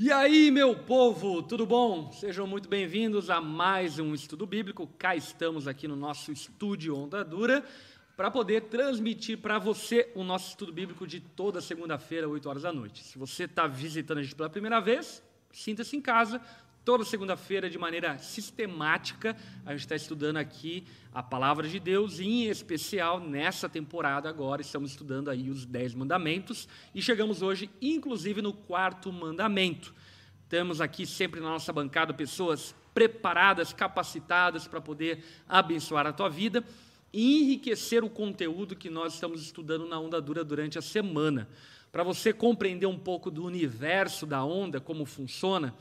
E aí, meu povo, tudo bom? Sejam muito bem-vindos a mais um estudo bíblico. Cá estamos aqui no nosso estúdio Onda Dura para poder transmitir para você o nosso estudo bíblico de toda segunda-feira, 8 horas da noite. Se você está visitando a gente pela primeira vez, sinta-se em casa. Toda segunda-feira, de maneira sistemática, a gente está estudando aqui a palavra de Deus, e em especial nessa temporada agora, estamos estudando aí os Dez Mandamentos, e chegamos hoje, inclusive, no quarto mandamento. Temos aqui sempre na nossa bancada pessoas preparadas, capacitadas para poder abençoar a tua vida e enriquecer o conteúdo que nós estamos estudando na Onda Dura durante a semana. Para você compreender um pouco do universo da onda, como funciona,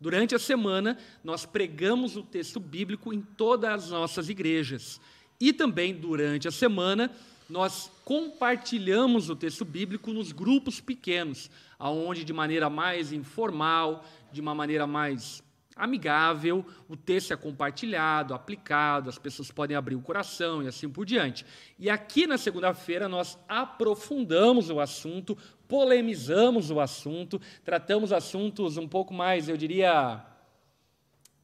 Durante a semana, nós pregamos o texto bíblico em todas as nossas igrejas. E também, durante a semana, nós compartilhamos o texto bíblico nos grupos pequenos, aonde de maneira mais informal, de uma maneira mais amigável, o texto é compartilhado, aplicado, as pessoas podem abrir o coração e assim por diante. E aqui na segunda-feira nós aprofundamos o assunto, polemizamos o assunto, tratamos assuntos um pouco mais, eu diria,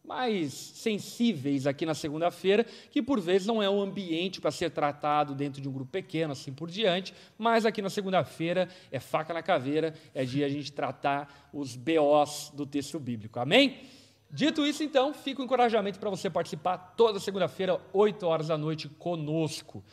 mais sensíveis aqui na segunda-feira, que por vezes não é um ambiente para ser tratado dentro de um grupo pequeno, assim por diante, mas aqui na segunda-feira é faca na caveira, é dia a gente tratar os BOs do texto bíblico. Amém? Dito isso, então, fica o encorajamento para você participar toda segunda-feira, 8 horas da noite, conosco.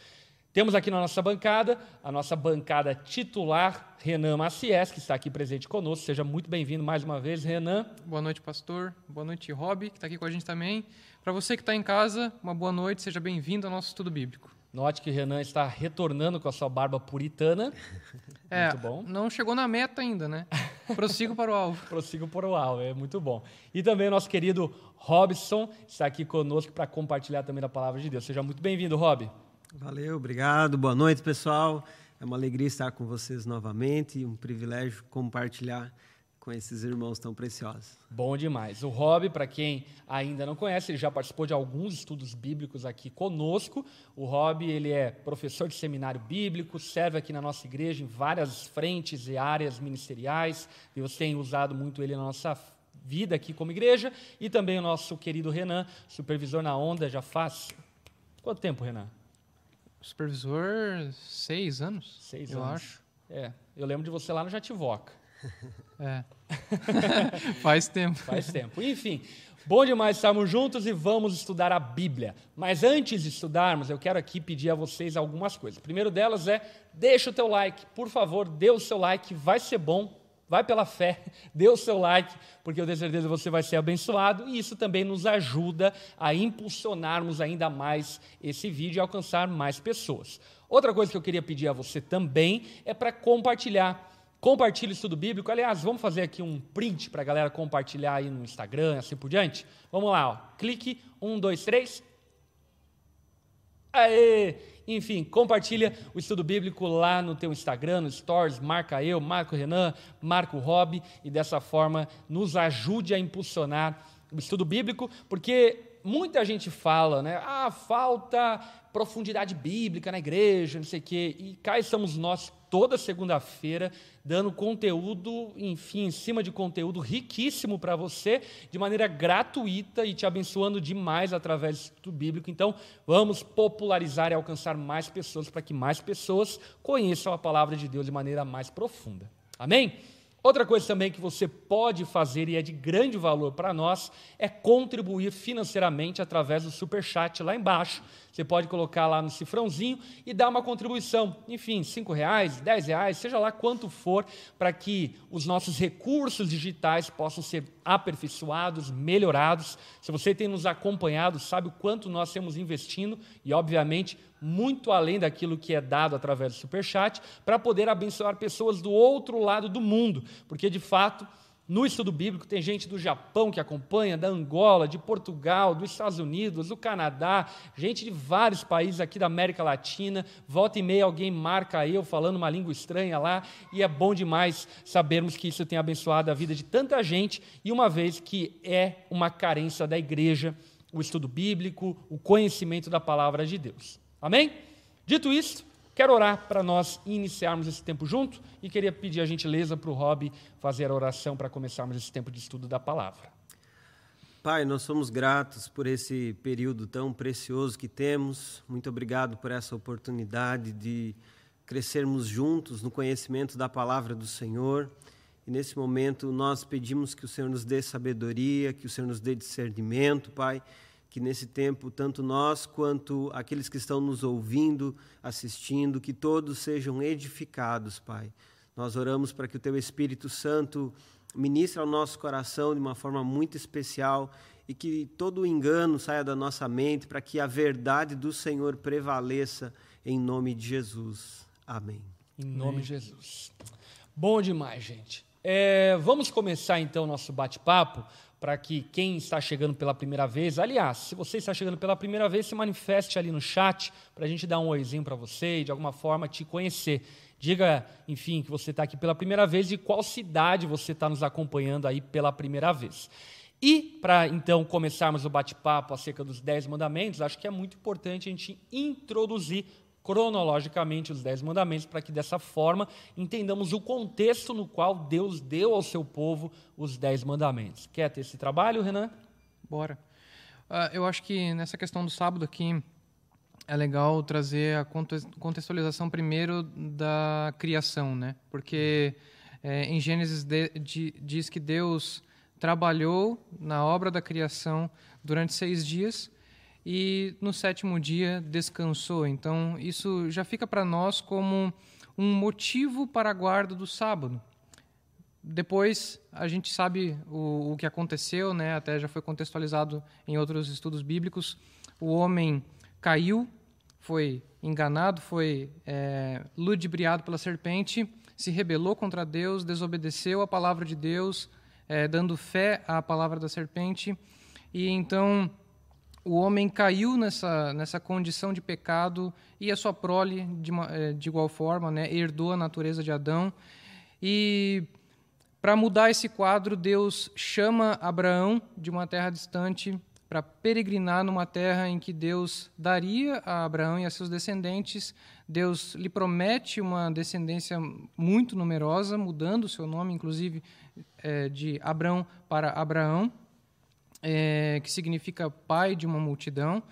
Temos aqui na nossa bancada, a nossa bancada titular, Renan Maciés, que está aqui presente conosco. Seja muito bem-vindo mais uma vez, Renan. Boa noite, pastor. Boa noite, Rob, que está aqui com a gente também. Para você que está em casa, uma boa noite, seja bem-vindo ao nosso estudo bíblico. Note que Renan está retornando com a sua barba puritana. É, muito bom. Não chegou na meta ainda, né? Prossigo para o alvo. Prossigo para o alvo, é muito bom. E também o nosso querido Robson está aqui conosco para compartilhar também a palavra de Deus. Seja muito bem-vindo, Rob. Valeu, obrigado. Boa noite, pessoal. É uma alegria estar com vocês novamente e um privilégio compartilhar com esses irmãos tão preciosos. Bom demais. O Rob, para quem ainda não conhece, ele já participou de alguns estudos bíblicos aqui conosco. O Rob, ele é professor de seminário bíblico, serve aqui na nossa igreja em várias frentes e áreas ministeriais. Deus tem usado muito ele na nossa vida aqui como igreja. E também o nosso querido Renan, supervisor na Onda, já faz... Quanto tempo, Renan? Supervisor, seis anos. Seis eu anos. acho. É, eu lembro de você lá no Jativoca. É. Faz tempo. Faz tempo. Enfim, bom demais estarmos juntos e vamos estudar a Bíblia. Mas antes de estudarmos, eu quero aqui pedir a vocês algumas coisas. O primeiro delas é, deixa o teu like. Por favor, dê o seu like, vai ser bom vai pela fé, dê o seu like, porque eu tenho certeza que você vai ser abençoado e isso também nos ajuda a impulsionarmos ainda mais esse vídeo e alcançar mais pessoas. Outra coisa que eu queria pedir a você também é para compartilhar. Compartilhe o estudo bíblico. Aliás, vamos fazer aqui um print para a galera compartilhar aí no Instagram, assim por diante. Vamos lá, ó. clique, um, dois, três. Aê! Enfim, compartilha o estudo bíblico lá no teu Instagram, no Stories, marca eu, marca o Renan, marca o Rob, e dessa forma nos ajude a impulsionar o estudo bíblico, porque muita gente fala, né? Ah, falta profundidade bíblica na igreja, não sei o quê. E cá estamos nós toda segunda-feira dando conteúdo, enfim, em cima de conteúdo riquíssimo para você, de maneira gratuita e te abençoando demais através do bíblico. Então, vamos popularizar e alcançar mais pessoas para que mais pessoas conheçam a palavra de Deus de maneira mais profunda. Amém? Outra coisa também que você pode fazer e é de grande valor para nós é contribuir financeiramente através do super chat lá embaixo. Você pode colocar lá no cifrãozinho e dar uma contribuição, enfim, cinco reais, dez reais, seja lá quanto for, para que os nossos recursos digitais possam ser aperfeiçoados, melhorados. Se você tem nos acompanhado, sabe o quanto nós temos investindo e, obviamente, muito além daquilo que é dado através do superchat, para poder abençoar pessoas do outro lado do mundo, porque de fato no estudo bíblico tem gente do Japão que acompanha, da Angola, de Portugal, dos Estados Unidos, do Canadá, gente de vários países aqui da América Latina. Volta e meia alguém marca eu falando uma língua estranha lá, e é bom demais sabermos que isso tem abençoado a vida de tanta gente, e uma vez que é uma carência da igreja, o estudo bíblico, o conhecimento da palavra de Deus. Amém? Dito isso, Quero orar para nós iniciarmos esse tempo junto e queria pedir a gentileza para o Rob fazer a oração para começarmos esse tempo de estudo da palavra. Pai, nós somos gratos por esse período tão precioso que temos. Muito obrigado por essa oportunidade de crescermos juntos no conhecimento da palavra do Senhor. E nesse momento nós pedimos que o Senhor nos dê sabedoria, que o Senhor nos dê discernimento, Pai. Que nesse tempo, tanto nós quanto aqueles que estão nos ouvindo, assistindo, que todos sejam edificados, Pai. Nós oramos para que o Teu Espírito Santo ministre ao nosso coração de uma forma muito especial e que todo o engano saia da nossa mente para que a verdade do Senhor prevaleça em nome de Jesus. Amém. Em nome Amém. de Jesus. Bom demais, gente. É, vamos começar então nosso bate-papo para que quem está chegando pela primeira vez, aliás, se você está chegando pela primeira vez, se manifeste ali no chat para a gente dar um oizinho para você e de alguma forma te conhecer. Diga, enfim, que você está aqui pela primeira vez e qual cidade você está nos acompanhando aí pela primeira vez. E para então começarmos o bate-papo acerca dos Dez Mandamentos, acho que é muito importante a gente introduzir cronologicamente os Dez Mandamentos para que dessa forma entendamos o contexto no qual Deus deu ao seu povo os Dez Mandamentos. Quer ter esse trabalho, Renan? Bora. Uh, eu acho que nessa questão do sábado aqui é legal trazer a contextualização primeiro da criação, né? Porque é, em Gênesis de, de, diz que Deus trabalhou na obra da criação durante seis dias e no sétimo dia descansou. Então isso já fica para nós como um motivo para a guarda do sábado. Depois a gente sabe o, o que aconteceu, né? Até já foi contextualizado em outros estudos bíblicos. O homem caiu foi enganado, foi é, ludibriado pela serpente, se rebelou contra Deus, desobedeceu a palavra de Deus, é, dando fé à palavra da serpente, e então o homem caiu nessa, nessa condição de pecado e a sua prole, de, é, de igual forma, né, herdou a natureza de Adão. E para mudar esse quadro, Deus chama Abraão de uma terra distante para peregrinar numa terra em que Deus daria a Abraão e a seus descendentes. Deus lhe promete uma descendência muito numerosa, mudando o seu nome, inclusive, é, de Abraão para Abraão, é, que significa pai de uma multidão.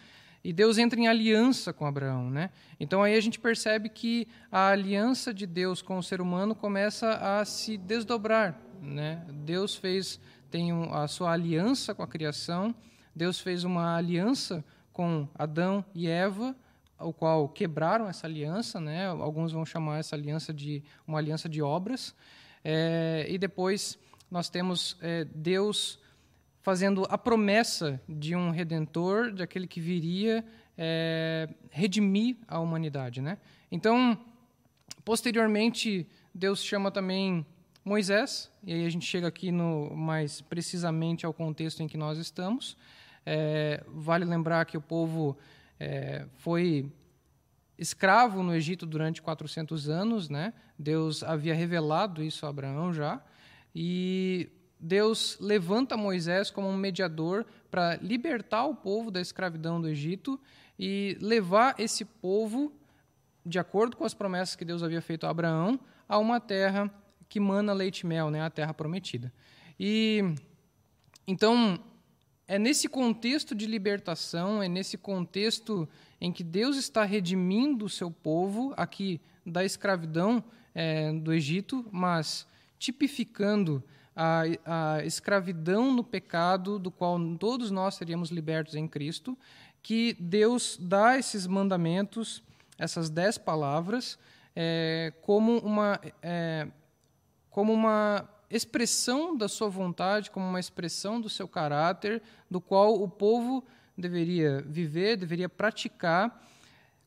E Deus entra em aliança com Abraão, né? Então aí a gente percebe que a aliança de Deus com o ser humano começa a se desdobrar, né? Deus fez tem a sua aliança com a criação Deus fez uma aliança com Adão e Eva, o qual quebraram essa aliança, né? Alguns vão chamar essa aliança de uma aliança de obras. É, e depois nós temos é, Deus fazendo a promessa de um redentor, de aquele que viria é, redimir a humanidade, né? Então, posteriormente, Deus chama também Moisés, e aí a gente chega aqui no mais precisamente ao contexto em que nós estamos. É, vale lembrar que o povo é, foi escravo no Egito durante 400 anos, né? Deus havia revelado isso a Abraão já, e Deus levanta Moisés como um mediador para libertar o povo da escravidão do Egito e levar esse povo, de acordo com as promessas que Deus havia feito a Abraão, a uma terra que mana leite e mel, né? A terra prometida. E então é nesse contexto de libertação, é nesse contexto em que Deus está redimindo o seu povo aqui da escravidão é, do Egito, mas tipificando a, a escravidão no pecado, do qual todos nós seríamos libertos em Cristo, que Deus dá esses mandamentos, essas dez palavras, é, como uma é, como uma expressão da sua vontade, como uma expressão do seu caráter, do qual o povo deveria viver, deveria praticar,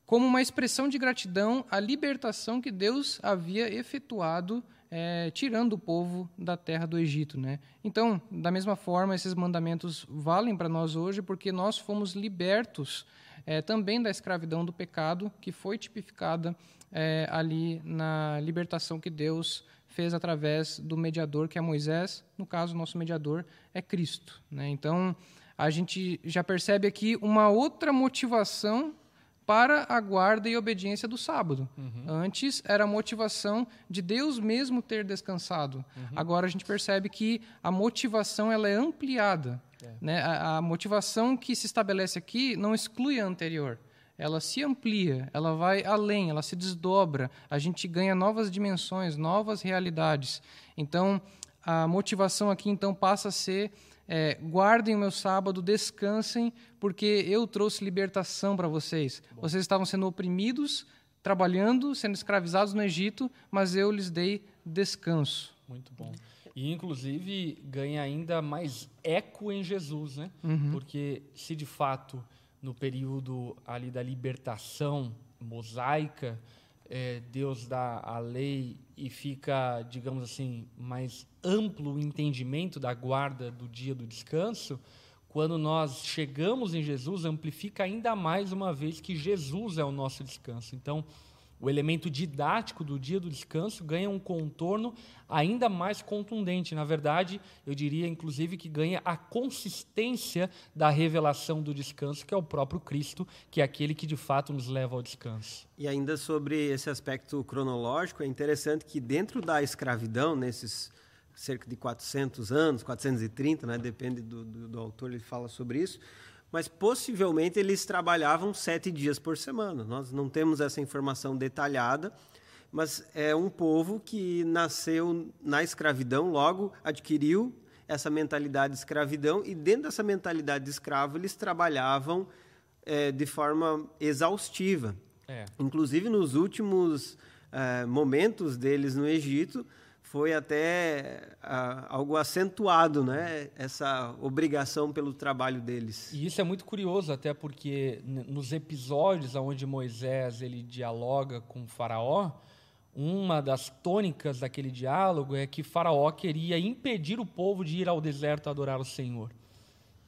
como uma expressão de gratidão à libertação que Deus havia efetuado, é, tirando o povo da terra do Egito. Né? Então, da mesma forma, esses mandamentos valem para nós hoje, porque nós fomos libertos é, também da escravidão do pecado, que foi tipificada é, ali na libertação que Deus fez através do mediador que é Moisés. No caso, nosso mediador é Cristo. Né? Então, a gente já percebe aqui uma outra motivação para a guarda e obediência do sábado. Uhum. Antes era a motivação de Deus mesmo ter descansado. Uhum. Agora a gente percebe que a motivação ela é ampliada. É. Né? A, a motivação que se estabelece aqui não exclui a anterior ela se amplia, ela vai além, ela se desdobra, a gente ganha novas dimensões, novas realidades. Então, a motivação aqui então passa a ser é, guardem o meu sábado, descansem, porque eu trouxe libertação para vocês. Bom. Vocês estavam sendo oprimidos, trabalhando, sendo escravizados no Egito, mas eu lhes dei descanso. Muito bom. E, inclusive, ganha ainda mais eco em Jesus, né? Uhum. Porque se de fato, no período ali da libertação mosaica, é, Deus dá a lei e fica, digamos assim, mais amplo o entendimento da guarda do dia do descanso, quando nós chegamos em Jesus, amplifica ainda mais uma vez que Jesus é o nosso descanso. Então, o elemento didático do dia do descanso ganha um contorno ainda mais contundente. Na verdade, eu diria, inclusive, que ganha a consistência da revelação do descanso, que é o próprio Cristo, que é aquele que de fato nos leva ao descanso. E ainda sobre esse aspecto cronológico, é interessante que dentro da escravidão, nesses cerca de 400 anos, 430, né, depende do, do, do autor, ele fala sobre isso mas possivelmente eles trabalhavam sete dias por semana. Nós não temos essa informação detalhada, mas é um povo que nasceu na escravidão, logo adquiriu essa mentalidade de escravidão, e dentro dessa mentalidade de escravo, eles trabalhavam é, de forma exaustiva. É. Inclusive, nos últimos é, momentos deles no Egito, foi até ah, algo acentuado, né? Essa obrigação pelo trabalho deles. E isso é muito curioso, até porque nos episódios onde Moisés ele dialoga com Faraó, uma das tônicas daquele diálogo é que Faraó queria impedir o povo de ir ao deserto adorar o Senhor.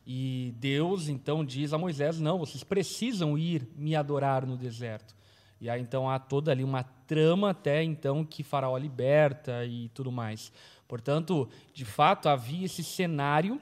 E Deus então diz a Moisés: não, vocês precisam ir me adorar no deserto. E aí então há toda ali uma trama até então que Faraó liberta e tudo mais. Portanto, de fato havia esse cenário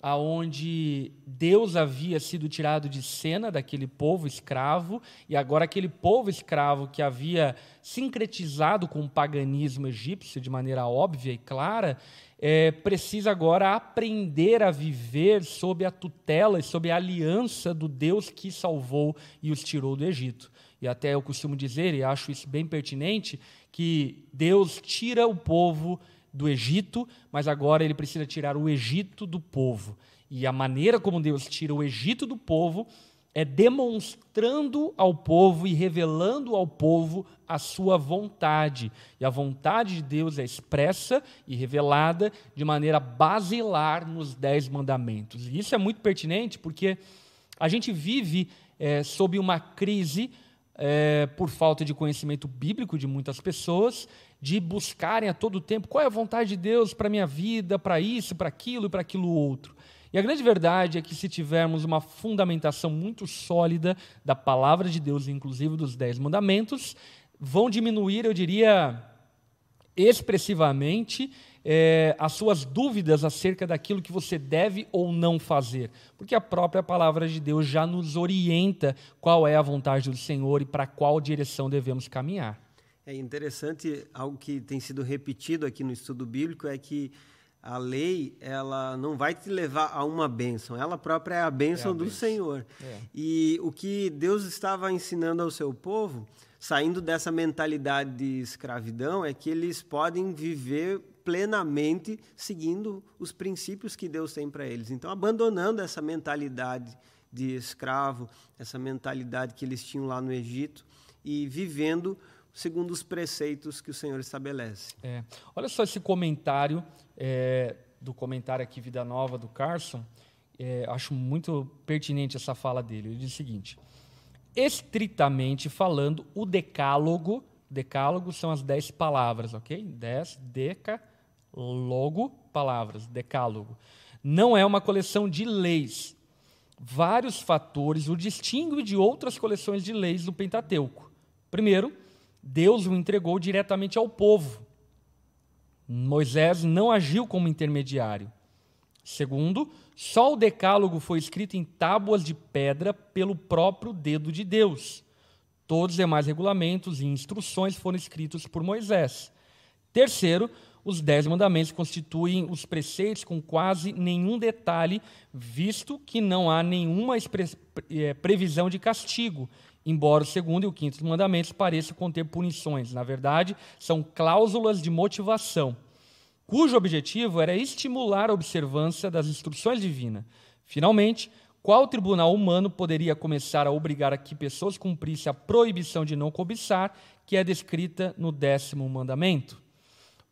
aonde Deus havia sido tirado de cena daquele povo escravo e agora aquele povo escravo que havia sincretizado com o paganismo egípcio de maneira óbvia e clara, é, precisa agora aprender a viver sob a tutela e sob a aliança do Deus que salvou e os tirou do Egito e até eu costumo dizer, e acho isso bem pertinente, que Deus tira o povo do Egito, mas agora ele precisa tirar o Egito do povo. E a maneira como Deus tira o Egito do povo é demonstrando ao povo e revelando ao povo a sua vontade. E a vontade de Deus é expressa e revelada de maneira basilar nos Dez Mandamentos. E isso é muito pertinente porque a gente vive é, sob uma crise é, por falta de conhecimento bíblico de muitas pessoas, de buscarem a todo tempo qual é a vontade de Deus para a minha vida, para isso, para aquilo e para aquilo outro. E a grande verdade é que se tivermos uma fundamentação muito sólida da palavra de Deus, inclusive dos Dez Mandamentos, vão diminuir, eu diria, expressivamente é, as suas dúvidas acerca daquilo que você deve ou não fazer, porque a própria palavra de Deus já nos orienta qual é a vontade do Senhor e para qual direção devemos caminhar. É interessante, algo que tem sido repetido aqui no estudo bíblico é que a lei ela não vai te levar a uma bênção, ela própria é a bênção é a do bênção. Senhor. É. E o que Deus estava ensinando ao seu povo, saindo dessa mentalidade de escravidão, é que eles podem viver plenamente seguindo os princípios que Deus tem para eles. Então, abandonando essa mentalidade de escravo, essa mentalidade que eles tinham lá no Egito e vivendo segundo os preceitos que o Senhor estabelece. É. Olha só esse comentário é, do comentário aqui Vida Nova do Carson. É, acho muito pertinente essa fala dele. Ele diz o seguinte: estritamente falando, o decálogo, decálogo são as dez palavras, ok? Dez, deca, logo, palavras, decálogo. Não é uma coleção de leis. Vários fatores o distinguem de outras coleções de leis do Pentateuco. Primeiro, Deus o entregou diretamente ao povo. Moisés não agiu como intermediário. Segundo, só o decálogo foi escrito em tábuas de pedra pelo próprio dedo de Deus. Todos os demais regulamentos e instruções foram escritos por Moisés. Terceiro, os Dez Mandamentos constituem os preceitos com quase nenhum detalhe, visto que não há nenhuma eh, previsão de castigo, embora o segundo e o quinto mandamentos pareçam conter punições. Na verdade, são cláusulas de motivação, cujo objetivo era estimular a observância das instruções divinas. Finalmente, qual tribunal humano poderia começar a obrigar a que pessoas cumprissem a proibição de não cobiçar, que é descrita no décimo mandamento?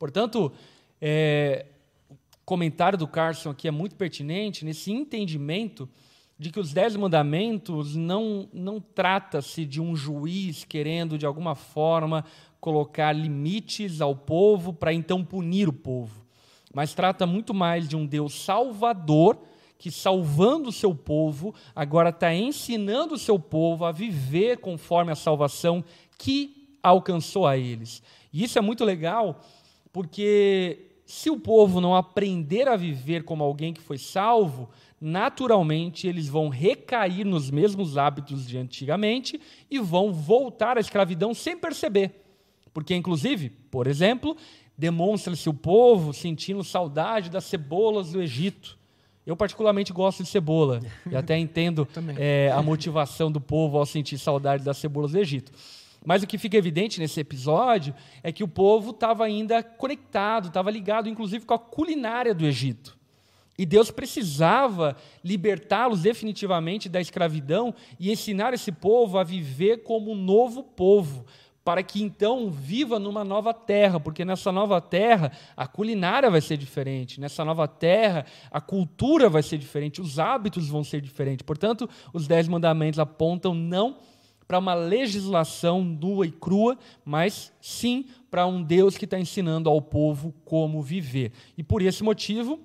Portanto, é, o comentário do Carson aqui é muito pertinente nesse entendimento de que os Dez Mandamentos não, não trata-se de um juiz querendo, de alguma forma, colocar limites ao povo para então punir o povo, mas trata muito mais de um Deus salvador que, salvando o seu povo, agora está ensinando o seu povo a viver conforme a salvação que alcançou a eles. E isso é muito legal porque se o povo não aprender a viver como alguém que foi salvo, naturalmente eles vão recair nos mesmos hábitos de antigamente e vão voltar à escravidão sem perceber. Porque, inclusive, por exemplo, demonstra-se o povo sentindo saudade das cebolas do Egito. Eu, particularmente, gosto de cebola e até entendo é, a motivação do povo ao sentir saudade das cebolas do Egito. Mas o que fica evidente nesse episódio é que o povo estava ainda conectado, estava ligado, inclusive, com a culinária do Egito. E Deus precisava libertá-los definitivamente da escravidão e ensinar esse povo a viver como um novo povo, para que então viva numa nova terra, porque nessa nova terra a culinária vai ser diferente, nessa nova terra a cultura vai ser diferente, os hábitos vão ser diferentes. Portanto, os dez mandamentos apontam não para uma legislação nua e crua, mas sim para um Deus que está ensinando ao povo como viver. E por esse motivo,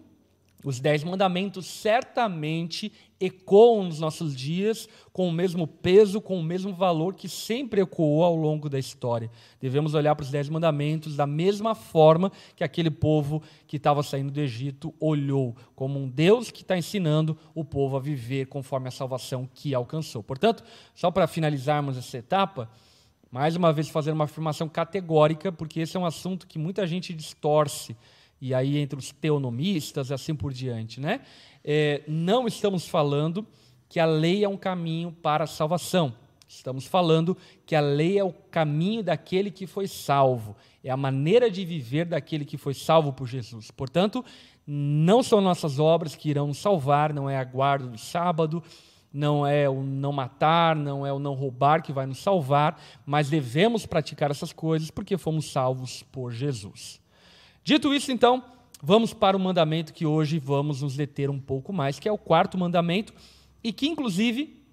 os Dez Mandamentos certamente ecoam nos nossos dias com o mesmo peso, com o mesmo valor que sempre ecoou ao longo da história. Devemos olhar para os Dez Mandamentos da mesma forma que aquele povo que estava saindo do Egito olhou, como um Deus que está ensinando o povo a viver conforme a salvação que alcançou. Portanto, só para finalizarmos essa etapa, mais uma vez fazer uma afirmação categórica, porque esse é um assunto que muita gente distorce e aí entre os teonomistas assim por diante, né? É, não estamos falando que a lei é um caminho para a salvação. Estamos falando que a lei é o caminho daquele que foi salvo, é a maneira de viver daquele que foi salvo por Jesus. Portanto, não são nossas obras que irão nos salvar, não é a guarda do sábado, não é o não matar, não é o não roubar que vai nos salvar, mas devemos praticar essas coisas porque fomos salvos por Jesus. Dito isso, então, vamos para o mandamento que hoje vamos nos deter um pouco mais, que é o quarto mandamento, e que, inclusive,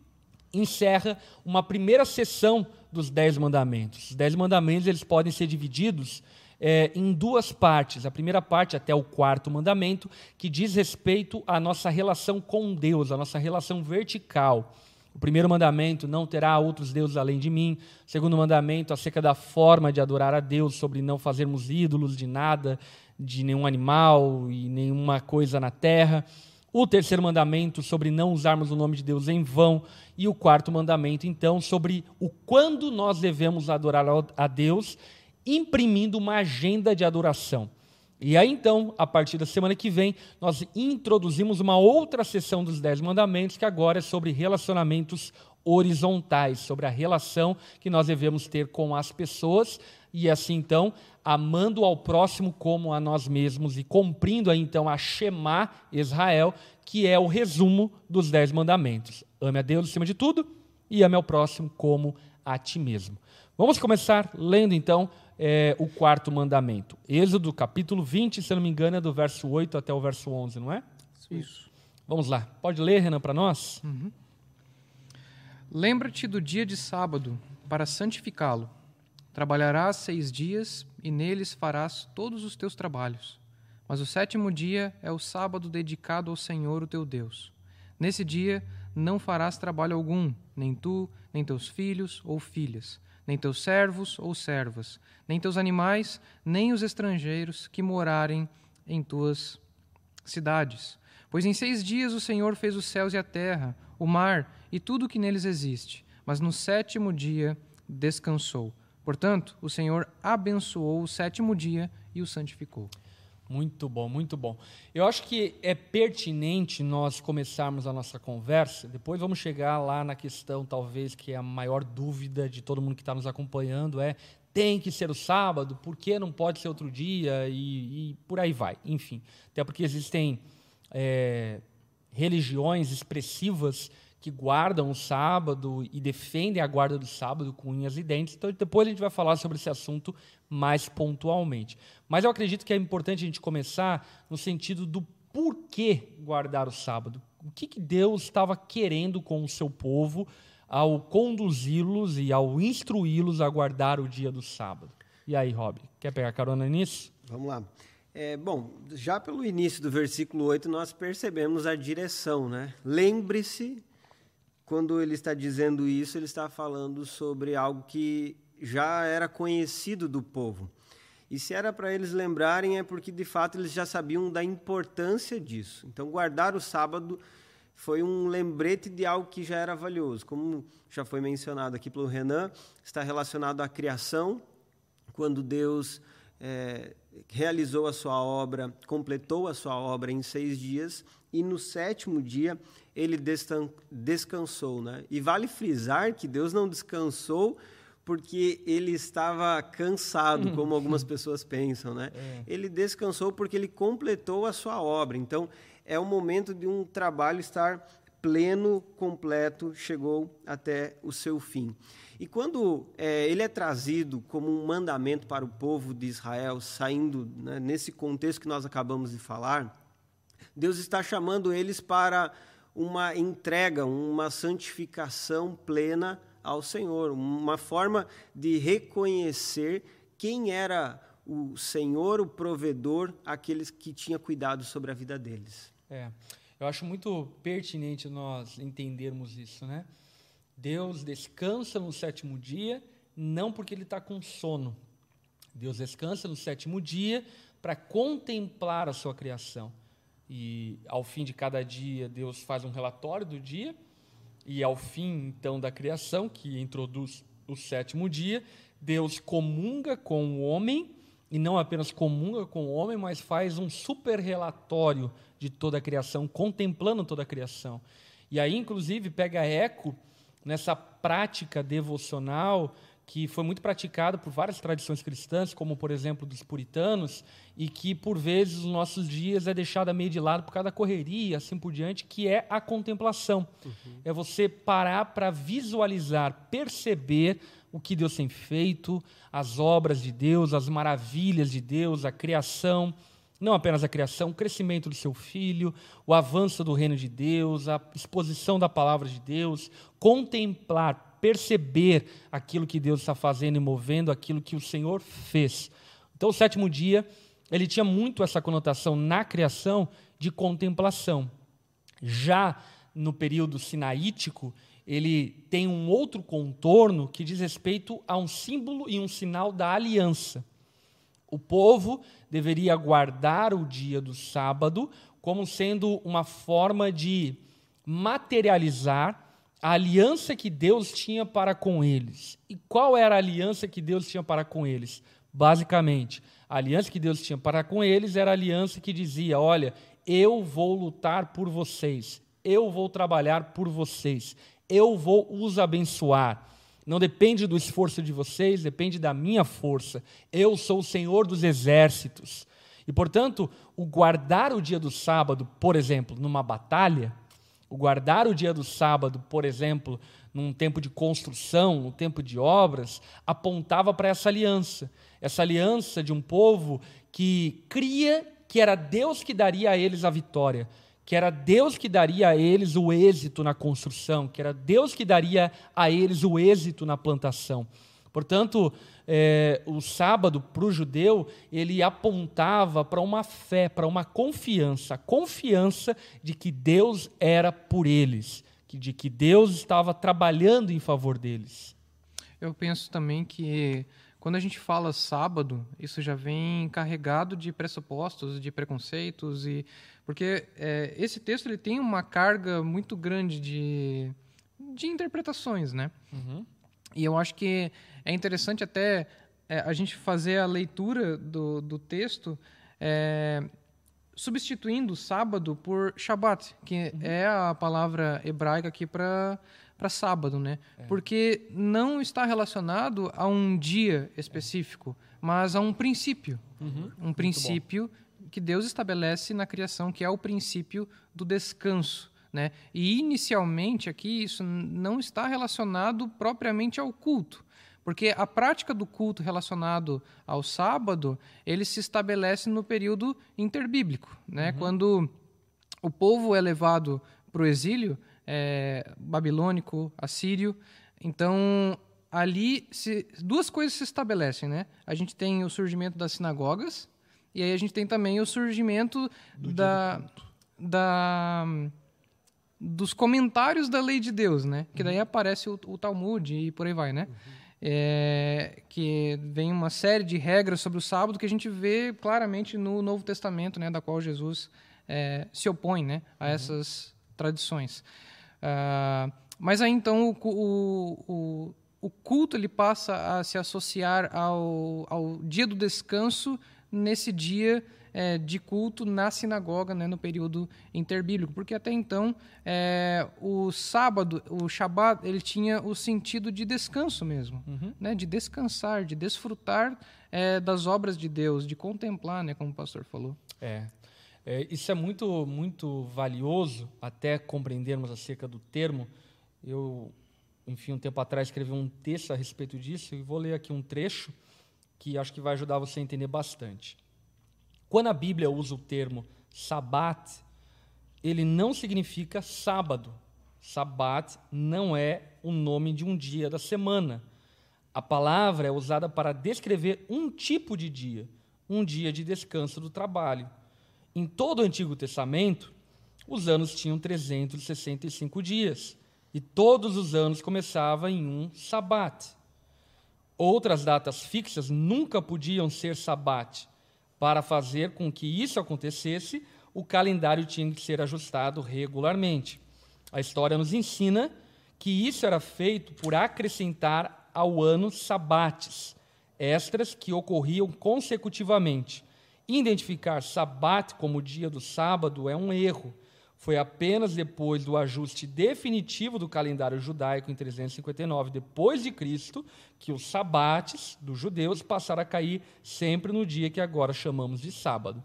encerra uma primeira sessão dos dez mandamentos. Os dez mandamentos eles podem ser divididos é, em duas partes. A primeira parte, até o quarto mandamento, que diz respeito à nossa relação com Deus, a nossa relação vertical. O primeiro mandamento, não terá outros deuses além de mim. O segundo mandamento, acerca da forma de adorar a Deus, sobre não fazermos ídolos de nada, de nenhum animal e nenhuma coisa na terra. O terceiro mandamento, sobre não usarmos o nome de Deus em vão. E o quarto mandamento, então, sobre o quando nós devemos adorar a Deus, imprimindo uma agenda de adoração. E aí então, a partir da semana que vem, nós introduzimos uma outra sessão dos Dez Mandamentos, que agora é sobre relacionamentos horizontais, sobre a relação que nós devemos ter com as pessoas, e assim então, amando ao próximo como a nós mesmos e cumprindo aí então a Shema Israel, que é o resumo dos Dez Mandamentos. Ame a Deus acima de tudo e ame ao próximo como a ti mesmo. Vamos começar lendo então é, o quarto mandamento. Êxodo capítulo 20, se não me engano, é do verso 8 até o verso 11, não é? Isso. Vamos lá. Pode ler, Renan, para nós? Uhum. Lembra-te do dia de sábado para santificá-lo. Trabalharás seis dias e neles farás todos os teus trabalhos. Mas o sétimo dia é o sábado dedicado ao Senhor, o teu Deus. Nesse dia não farás trabalho algum, nem tu, nem teus filhos ou filhas nem teus servos ou servas, nem teus animais, nem os estrangeiros que morarem em tuas cidades. Pois em seis dias o Senhor fez os céus e a terra, o mar e tudo o que neles existe, mas no sétimo dia descansou. Portanto, o Senhor abençoou o sétimo dia e o santificou. Muito bom, muito bom. Eu acho que é pertinente nós começarmos a nossa conversa. Depois vamos chegar lá na questão, talvez, que é a maior dúvida de todo mundo que está nos acompanhando: é tem que ser o sábado, por que não pode ser outro dia? E, e por aí vai. Enfim, até porque existem é, religiões expressivas que guardam o sábado e defendem a guarda do sábado com unhas e dentes. Então, depois a gente vai falar sobre esse assunto mais pontualmente. Mas eu acredito que é importante a gente começar no sentido do porquê guardar o sábado. O que, que Deus estava querendo com o seu povo ao conduzi-los e ao instruí-los a guardar o dia do sábado. E aí, Rob, quer pegar carona nisso? Vamos lá. É, bom, já pelo início do versículo 8, nós percebemos a direção, né? Lembre-se quando ele está dizendo isso, ele está falando sobre algo que já era conhecido do povo. E se era para eles lembrarem, é porque de fato eles já sabiam da importância disso. Então, guardar o sábado foi um lembrete de algo que já era valioso. Como já foi mencionado aqui pelo Renan, está relacionado à criação, quando Deus é, realizou a sua obra, completou a sua obra em seis dias, e no sétimo dia ele descansou. Né? E vale frisar que Deus não descansou porque ele estava cansado, hum. como algumas pessoas pensam. Né? É. Ele descansou porque ele completou a sua obra. Então, é o momento de um trabalho estar pleno, completo, chegou até o seu fim. E quando é, ele é trazido como um mandamento para o povo de Israel, saindo né, nesse contexto que nós acabamos de falar, Deus está chamando eles para uma entrega, uma santificação plena ao Senhor, uma forma de reconhecer quem era o Senhor, o provedor, aqueles que tinha cuidado sobre a vida deles. É, eu acho muito pertinente nós entendermos isso, né? Deus descansa no sétimo dia, não porque ele está com sono. Deus descansa no sétimo dia para contemplar a sua criação. E ao fim de cada dia, Deus faz um relatório do dia, e ao fim então da criação, que introduz o sétimo dia, Deus comunga com o homem, e não apenas comunga com o homem, mas faz um super relatório de toda a criação, contemplando toda a criação. E aí, inclusive, pega eco nessa prática devocional que foi muito praticada por várias tradições cristãs, como por exemplo dos puritanos, e que por vezes nos nossos dias é deixada meio de lado por causa da correria, assim por diante, que é a contemplação. Uhum. É você parar para visualizar, perceber o que Deus tem feito, as obras de Deus, as maravilhas de Deus, a criação, não apenas a criação, o crescimento do seu filho, o avanço do reino de Deus, a exposição da palavra de Deus, contemplar, perceber aquilo que Deus está fazendo e movendo, aquilo que o Senhor fez. Então, o sétimo dia, ele tinha muito essa conotação na criação de contemplação. Já no período sinaítico, ele tem um outro contorno que diz respeito a um símbolo e um sinal da aliança. O povo deveria guardar o dia do sábado como sendo uma forma de materializar a aliança que Deus tinha para com eles. E qual era a aliança que Deus tinha para com eles? Basicamente, a aliança que Deus tinha para com eles era a aliança que dizia: Olha, eu vou lutar por vocês, eu vou trabalhar por vocês, eu vou os abençoar. Não depende do esforço de vocês, depende da minha força. Eu sou o Senhor dos exércitos. E, portanto, o guardar o dia do sábado, por exemplo, numa batalha, o guardar o dia do sábado, por exemplo, num tempo de construção, num tempo de obras, apontava para essa aliança. Essa aliança de um povo que cria que era Deus que daria a eles a vitória, que era Deus que daria a eles o êxito na construção, que era Deus que daria a eles o êxito na plantação. Portanto, é, o sábado para o judeu ele apontava para uma fé, para uma confiança, a confiança de que Deus era por eles, de que Deus estava trabalhando em favor deles. Eu penso também que quando a gente fala sábado, isso já vem carregado de pressupostos, de preconceitos e porque é, esse texto ele tem uma carga muito grande de, de interpretações, né? Uhum. E eu acho que é interessante até é, a gente fazer a leitura do, do texto é, substituindo sábado por Shabat, que uhum. é a palavra hebraica aqui para para sábado, né? É. Porque não está relacionado a um dia específico, mas a um princípio. Uhum. Um princípio que Deus estabelece na criação, que é o princípio do descanso. Né? E inicialmente aqui isso não está relacionado propriamente ao culto, porque a prática do culto relacionado ao sábado, ele se estabelece no período interbíblico, né? Uhum. Quando o povo é levado para o exílio é, babilônico, assírio, então ali se, duas coisas se estabelecem, né? A gente tem o surgimento das sinagogas e aí a gente tem também o surgimento do da, da dos comentários da lei de Deus, né? Que daí uhum. aparece o, o, Talmud e por aí vai, né? Uhum é, que vem uma série de regras sobre o sábado que a gente vê claramente no Novo Testamento, né, da qual Jesus é, se opõe né, a uhum. essas tradições. Uh, mas aí então o, o, o, o, culto ele passa a se associar ao, ao dia do descanso nesse dia é, de culto na sinagoga, né, no período interbíblico, porque até então é, o sábado, o Shabat, ele tinha o sentido de descanso mesmo, uhum. né, de descansar, de desfrutar é, das obras de Deus, de contemplar, né, como o pastor falou. É. é. isso é muito, muito valioso, até compreendermos acerca do termo. Eu, enfim, um tempo atrás escrevi um texto a respeito disso e vou ler aqui um trecho que acho que vai ajudar você a entender bastante. Quando a Bíblia usa o termo sabat, ele não significa sábado. Sabat não é o nome de um dia da semana. A palavra é usada para descrever um tipo de dia, um dia de descanso do trabalho. Em todo o Antigo Testamento, os anos tinham 365 dias, e todos os anos começavam em um sabat. Outras datas fixas nunca podiam ser sabat, para fazer com que isso acontecesse, o calendário tinha que ser ajustado regularmente. A história nos ensina que isso era feito por acrescentar ao ano sabates, extras que ocorriam consecutivamente. Identificar sabat como dia do sábado é um erro. Foi apenas depois do ajuste definitivo do calendário judaico em 359 depois de Cristo que os sabates dos judeus passaram a cair sempre no dia que agora chamamos de sábado.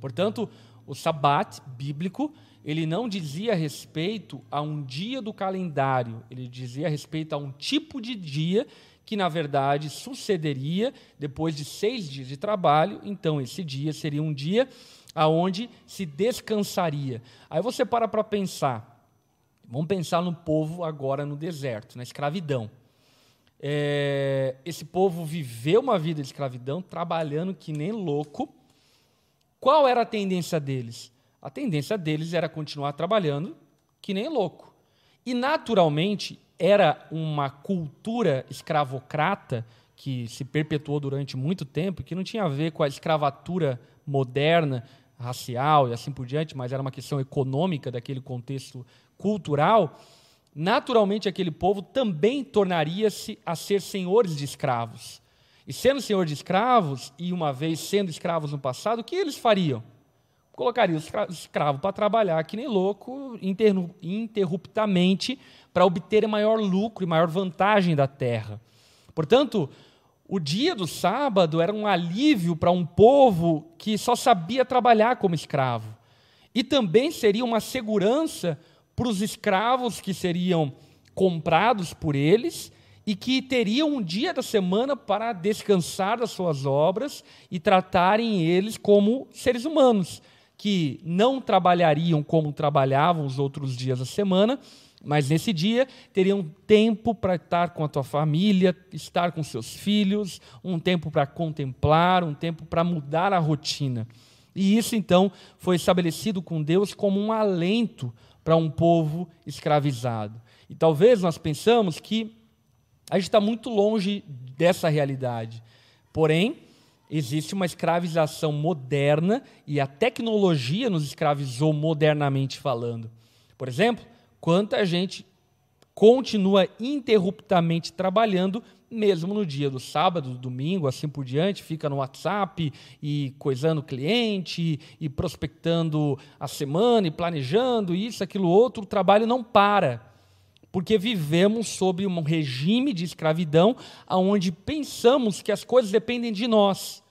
Portanto, o sabat bíblico, ele não dizia respeito a um dia do calendário, ele dizia respeito a um tipo de dia que, na verdade, sucederia depois de seis dias de trabalho. Então, esse dia seria um dia aonde se descansaria. Aí você para para pensar. Vamos pensar no povo agora no deserto, na escravidão. É, esse povo viveu uma vida de escravidão, trabalhando que nem louco. Qual era a tendência deles? A tendência deles era continuar trabalhando que nem louco. E, naturalmente, era uma cultura escravocrata que se perpetuou durante muito tempo, que não tinha a ver com a escravatura moderna racial e assim por diante, mas era uma questão econômica daquele contexto cultural, naturalmente aquele povo também tornaria-se a ser senhores de escravos. E sendo senhor de escravos, e uma vez sendo escravos no passado, o que eles fariam? Colocariam o escravo para trabalhar que nem louco, interruptamente, para obter maior lucro e maior vantagem da terra. Portanto, o dia do sábado era um alívio para um povo que só sabia trabalhar como escravo. E também seria uma segurança para os escravos que seriam comprados por eles e que teriam um dia da semana para descansar das suas obras e tratarem eles como seres humanos, que não trabalhariam como trabalhavam os outros dias da semana, mas nesse dia teriam tempo para estar com a tua família, estar com seus filhos, um tempo para contemplar, um tempo para mudar a rotina. E isso então foi estabelecido com Deus como um alento para um povo escravizado. E talvez nós pensamos que a gente está muito longe dessa realidade. Porém, existe uma escravização moderna e a tecnologia nos escravizou modernamente falando. Por exemplo, Quanta gente continua interruptamente trabalhando, mesmo no dia do sábado, do domingo, assim por diante, fica no WhatsApp e coisando cliente e prospectando a semana e planejando isso, aquilo outro, o trabalho não para. Porque vivemos sob um regime de escravidão onde pensamos que as coisas dependem de nós.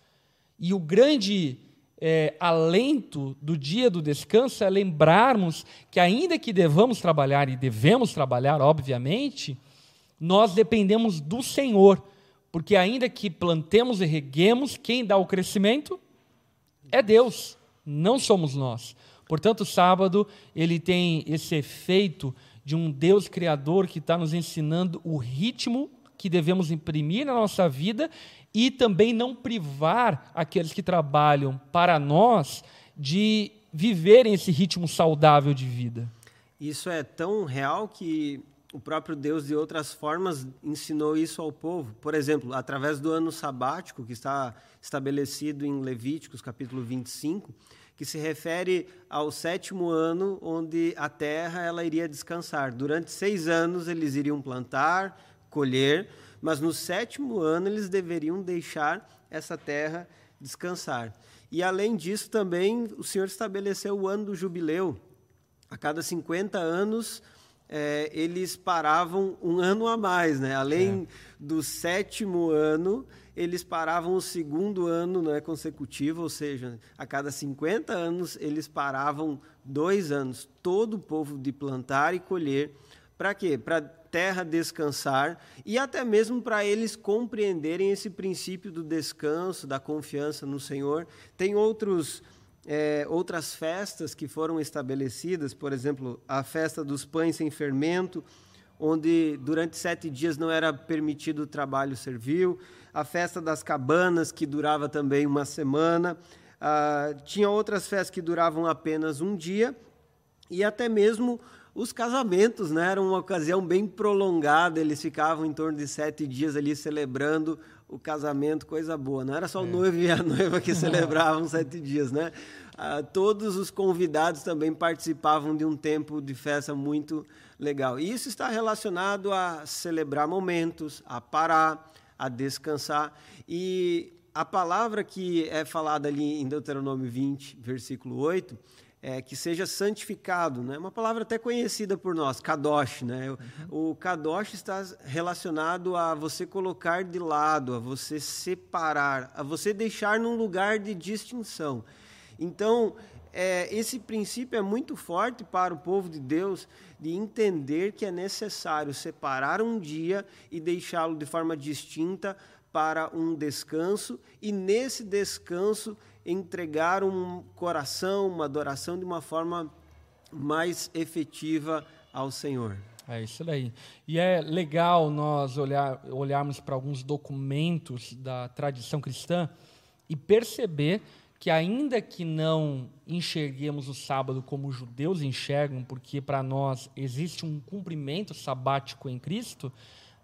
E o grande é, alento do dia do descanso é lembrarmos que, ainda que devamos trabalhar, e devemos trabalhar, obviamente, nós dependemos do Senhor, porque, ainda que plantemos e reguemos, quem dá o crescimento é Deus, não somos nós. Portanto, o sábado ele tem esse efeito de um Deus criador que está nos ensinando o ritmo que devemos imprimir na nossa vida e também não privar aqueles que trabalham para nós de viverem esse ritmo saudável de vida. Isso é tão real que o próprio Deus, de outras formas, ensinou isso ao povo. Por exemplo, através do ano sabático, que está estabelecido em Levíticos, capítulo 25, que se refere ao sétimo ano, onde a terra ela iria descansar. Durante seis anos, eles iriam plantar, colher, mas no sétimo ano eles deveriam deixar essa terra descansar. E além disso, também o Senhor estabeleceu o ano do jubileu. A cada 50 anos, é, eles paravam um ano a mais, né? Além é. do sétimo ano, eles paravam o segundo ano né, consecutivo, ou seja, a cada 50 anos eles paravam dois anos, todo o povo de plantar e colher. Para quê? Para terra descansar e até mesmo para eles compreenderem esse princípio do descanso, da confiança no Senhor. Tem outros. É, outras festas que foram estabelecidas, por exemplo, a festa dos pães sem fermento, onde durante sete dias não era permitido o trabalho servil, a festa das cabanas, que durava também uma semana, ah, tinha outras festas que duravam apenas um dia, e até mesmo os casamentos, né? Era uma ocasião bem prolongada, eles ficavam em torno de sete dias ali celebrando o casamento, coisa boa. Não era só o é. noivo e a noiva que celebravam sete dias, né? Ah, todos os convidados também participavam de um tempo de festa muito legal. E isso está relacionado a celebrar momentos, a parar, a descansar. E a palavra que é falada ali em Deuteronômio 20, versículo 8, é, que seja santificado, né? Uma palavra até conhecida por nós, kadosh, né? Uhum. O kadosh está relacionado a você colocar de lado, a você separar, a você deixar num lugar de distinção. Então, é, esse princípio é muito forte para o povo de Deus de entender que é necessário separar um dia e deixá-lo de forma distinta para um descanso e nesse descanso entregar um coração, uma adoração de uma forma mais efetiva ao Senhor. É isso daí. E é legal nós olhar, olharmos para alguns documentos da tradição cristã e perceber que, ainda que não enxerguemos o sábado como os judeus enxergam, porque para nós existe um cumprimento sabático em Cristo,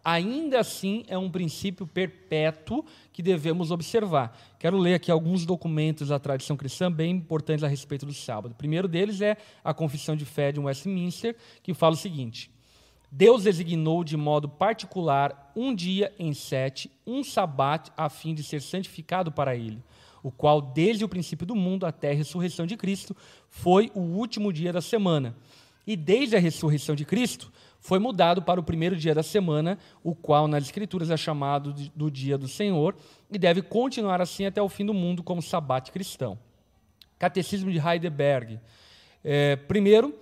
ainda assim é um princípio perpétuo que devemos observar. Quero ler aqui alguns documentos da tradição cristã bem importantes a respeito do sábado. O primeiro deles é a Confissão de Fé de Westminster, que fala o seguinte: Deus designou de modo particular um dia em sete, um sabate, a fim de ser santificado para ele, o qual, desde o princípio do mundo até a ressurreição de Cristo, foi o último dia da semana. E desde a ressurreição de Cristo, foi mudado para o primeiro dia da semana, o qual nas Escrituras é chamado de, do dia do Senhor, e deve continuar assim até o fim do mundo como sabate cristão. Catecismo de Heidelberg. É, primeiro,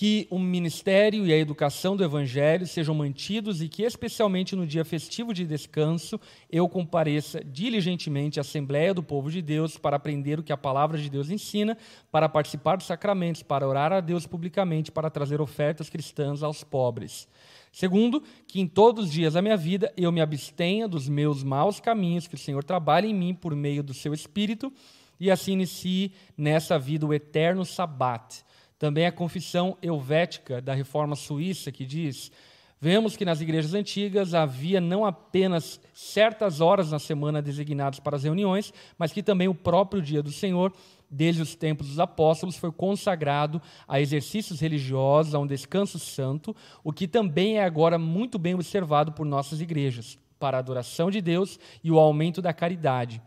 que o ministério e a educação do Evangelho sejam mantidos e que, especialmente no dia festivo de descanso, eu compareça diligentemente à Assembleia do Povo de Deus para aprender o que a palavra de Deus ensina, para participar dos sacramentos, para orar a Deus publicamente, para trazer ofertas cristãs aos pobres. Segundo, que em todos os dias da minha vida eu me abstenha dos meus maus caminhos, que o Senhor trabalhe em mim por meio do seu Espírito e assim inicie nessa vida o eterno sabate também a confissão helvética da reforma suíça, que diz: Vemos que nas igrejas antigas havia não apenas certas horas na semana designadas para as reuniões, mas que também o próprio dia do Senhor desde os tempos dos apóstolos, foi consagrado a exercícios religiosos, a um descanso santo, o que também é agora muito bem observado por nossas igrejas, para a adoração de Deus e o aumento da caridade.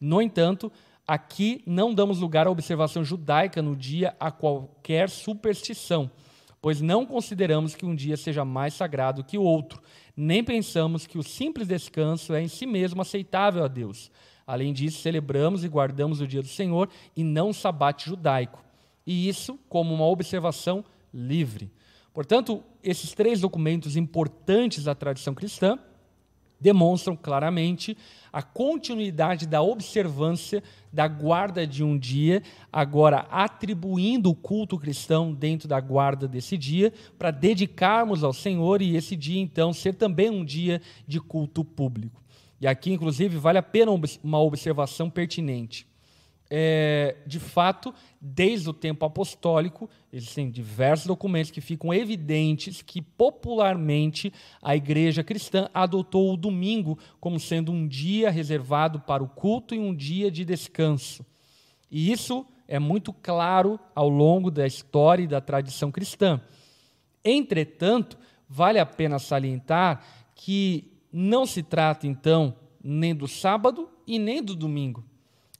No entanto, aqui não damos lugar à observação judaica no dia a qualquer superstição, pois não consideramos que um dia seja mais sagrado que o outro, nem pensamos que o simples descanso é em si mesmo aceitável a Deus. Além disso, celebramos e guardamos o dia do Senhor e não o sabate judaico. E isso como uma observação livre. Portanto, esses três documentos importantes da tradição cristã demonstram claramente a continuidade da observância da guarda de um dia, agora atribuindo o culto cristão dentro da guarda desse dia, para dedicarmos ao Senhor e esse dia então ser também um dia de culto público. E aqui, inclusive, vale a pena uma observação pertinente. É, de fato, desde o tempo apostólico, existem diversos documentos que ficam evidentes que, popularmente, a igreja cristã adotou o domingo como sendo um dia reservado para o culto e um dia de descanso. E isso é muito claro ao longo da história e da tradição cristã. Entretanto, vale a pena salientar que não se trata, então, nem do sábado e nem do domingo.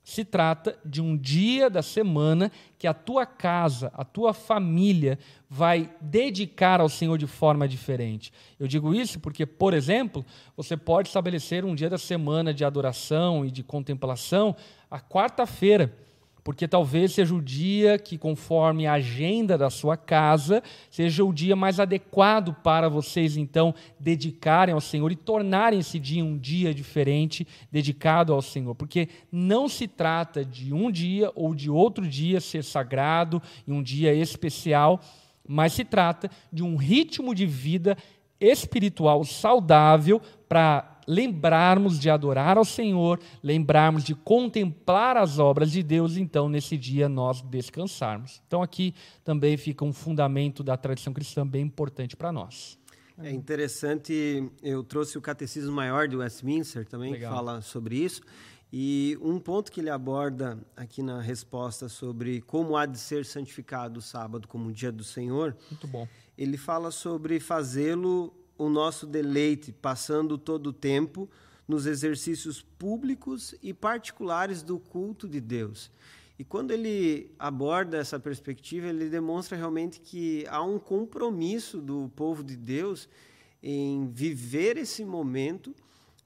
Se trata de um dia da semana que a tua casa, a tua família vai dedicar ao Senhor de forma diferente. Eu digo isso porque, por exemplo, você pode estabelecer um dia da semana de adoração e de contemplação a quarta-feira porque talvez seja o dia que, conforme a agenda da sua casa, seja o dia mais adequado para vocês, então, dedicarem ao Senhor e tornarem esse dia um dia diferente, dedicado ao Senhor. Porque não se trata de um dia ou de outro dia ser sagrado e um dia especial, mas se trata de um ritmo de vida espiritual saudável para lembrarmos de adorar ao Senhor, lembrarmos de contemplar as obras de Deus, então nesse dia nós descansarmos. Então aqui também fica um fundamento da tradição cristã bem importante para nós. É interessante, eu trouxe o Catecismo Maior de Westminster também, Legal. que fala sobre isso. E um ponto que ele aborda aqui na resposta sobre como há de ser santificado o sábado como o dia do Senhor. Muito bom. Ele fala sobre fazê-lo o nosso deleite, passando todo o tempo nos exercícios públicos e particulares do culto de Deus. E quando ele aborda essa perspectiva, ele demonstra realmente que há um compromisso do povo de Deus em viver esse momento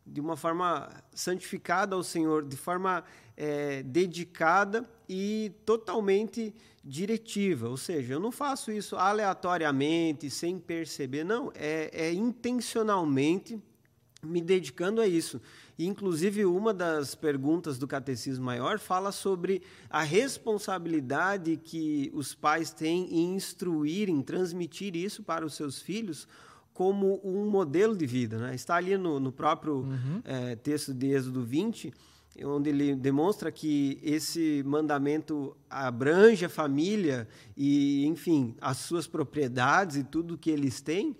de uma forma santificada ao Senhor, de forma é, dedicada e totalmente diretiva. Ou seja, eu não faço isso aleatoriamente, sem perceber, não, é, é intencionalmente me dedicando a isso. E, inclusive, uma das perguntas do Catecismo Maior fala sobre a responsabilidade que os pais têm em instruir, em transmitir isso para os seus filhos como um modelo de vida. Né? Está ali no, no próprio uhum. é, texto de Êxodo 20, onde ele demonstra que esse mandamento abrange a família e, enfim, as suas propriedades e tudo que eles têm.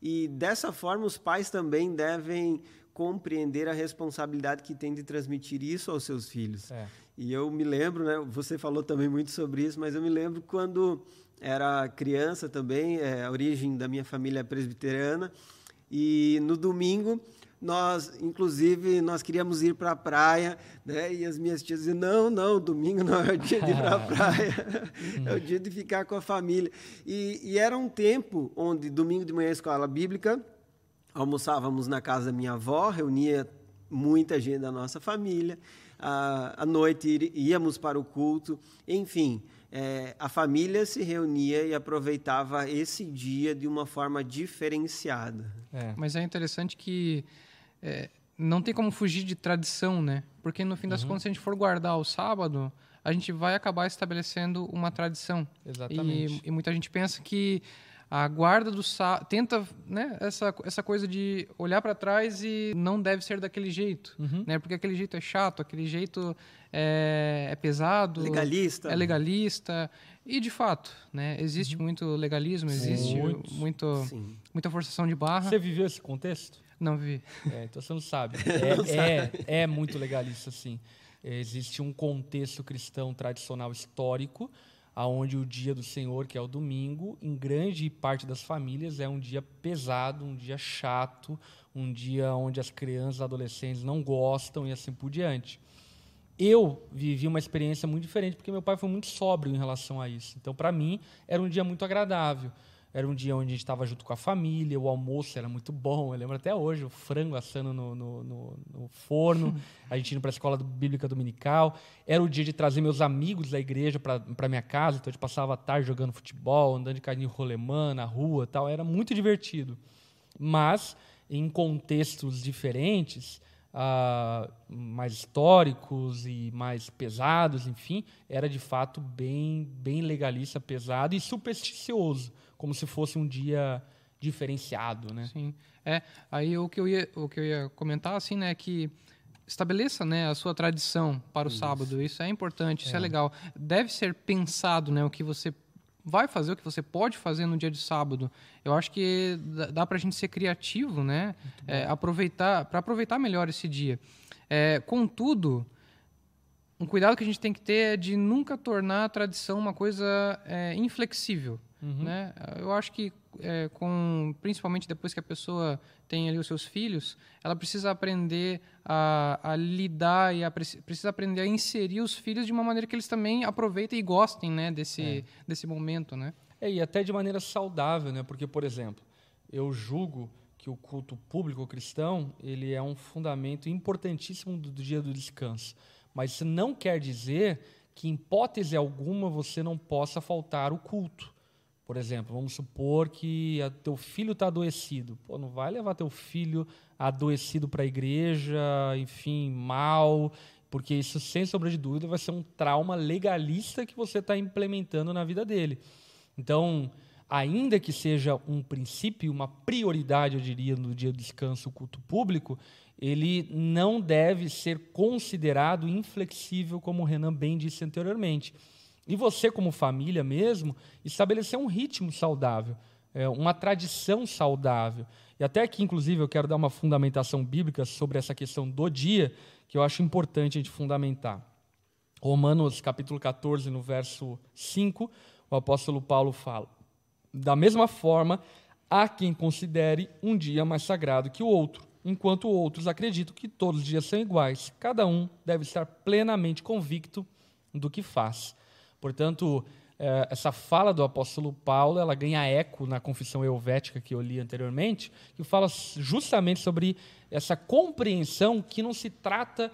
E dessa forma, os pais também devem compreender a responsabilidade que tem de transmitir isso aos seus filhos. É. E eu me lembro, né, você falou também muito sobre isso, mas eu me lembro quando era criança também, é, a origem da minha família é presbiteriana, e no domingo nós, inclusive, nós queríamos ir para a praia, né? E as minhas tias diziam, não, não, domingo não é o dia de ir para a praia, é o dia de ficar com a família. E, e, era um tempo onde, domingo de manhã, escola bíblica, almoçávamos na casa da minha avó, reunia muita gente da nossa família, à, à noite íamos para o culto, enfim... É, a família se reunia e aproveitava esse dia de uma forma diferenciada. É. Mas é interessante que é, não tem como fugir de tradição, né? Porque no fim das uhum. contas, se a gente for guardar o sábado, a gente vai acabar estabelecendo uma tradição. Exatamente. E, e muita gente pensa que a guarda do sábado tenta, né, essa essa coisa de olhar para trás e não deve ser daquele jeito, uhum. né? Porque aquele jeito é chato, aquele jeito é, é pesado, legalista, é legalista. E de fato, né, existe uhum. muito legalismo, existe muito, muito muita forçação de barra. Você viveu esse contexto? Não vi. É, então você não sabe. É, não é, sabe. é, muito legalista, sim. Existe um contexto cristão tradicional histórico, aonde o dia do Senhor, que é o domingo, em grande parte das famílias é um dia pesado, um dia chato, um dia onde as crianças e adolescentes não gostam e assim por diante. Eu vivi uma experiência muito diferente porque meu pai foi muito sóbrio em relação a isso. Então, para mim, era um dia muito agradável. Era um dia onde a gente estava junto com a família, o almoço era muito bom. Eu lembro até hoje, o frango assando no, no, no, no forno, a gente indo para a escola bíblica dominical. Era o dia de trazer meus amigos da igreja para minha casa, então a gente passava a tarde jogando futebol, andando de carrinho rolemã na rua tal. Era muito divertido. Mas, em contextos diferentes, uh, mais históricos e mais pesados, enfim, era de fato bem, bem legalista, pesado e supersticioso como se fosse um dia diferenciado, né? Sim. É, aí o que eu ia, o que eu ia comentar assim, né, é que estabeleça, né, a sua tradição para o isso. sábado. Isso é importante, isso é. é legal. Deve ser pensado, né, o que você vai fazer, o que você pode fazer no dia de sábado. Eu acho que dá para a gente ser criativo, né? É, aproveitar para aproveitar melhor esse dia. É, contudo, um cuidado que a gente tem que ter é de nunca tornar a tradição uma coisa é, inflexível. Uhum. Né? Eu acho que, é, com, principalmente depois que a pessoa tem ali os seus filhos, ela precisa aprender a, a lidar e a, precisa aprender a inserir os filhos de uma maneira que eles também aproveitem e gostem né, desse, é. desse momento. Né? É, e até de maneira saudável, né? porque, por exemplo, eu julgo que o culto público cristão ele é um fundamento importantíssimo do, do dia do descanso. Mas isso não quer dizer que, em hipótese alguma, você não possa faltar o culto. Por exemplo, vamos supor que a, teu filho está adoecido. Pô, não vai levar teu filho adoecido para a igreja, enfim, mal, porque isso, sem sombra de dúvida, vai ser um trauma legalista que você está implementando na vida dele. Então, ainda que seja um princípio, uma prioridade, eu diria, no dia do descanso, o culto público, ele não deve ser considerado inflexível, como o Renan bem disse anteriormente. E você, como família mesmo, estabelecer um ritmo saudável, é, uma tradição saudável. E até aqui, inclusive, eu quero dar uma fundamentação bíblica sobre essa questão do dia, que eu acho importante a gente fundamentar. Romanos capítulo 14, no verso 5, o apóstolo Paulo fala: Da mesma forma, há quem considere um dia mais sagrado que o outro, enquanto outros acreditam que todos os dias são iguais. Cada um deve estar plenamente convicto do que faz. Portanto, é, essa fala do apóstolo Paulo, ela ganha eco na confissão helvética que eu li anteriormente, que fala justamente sobre essa compreensão que não se trata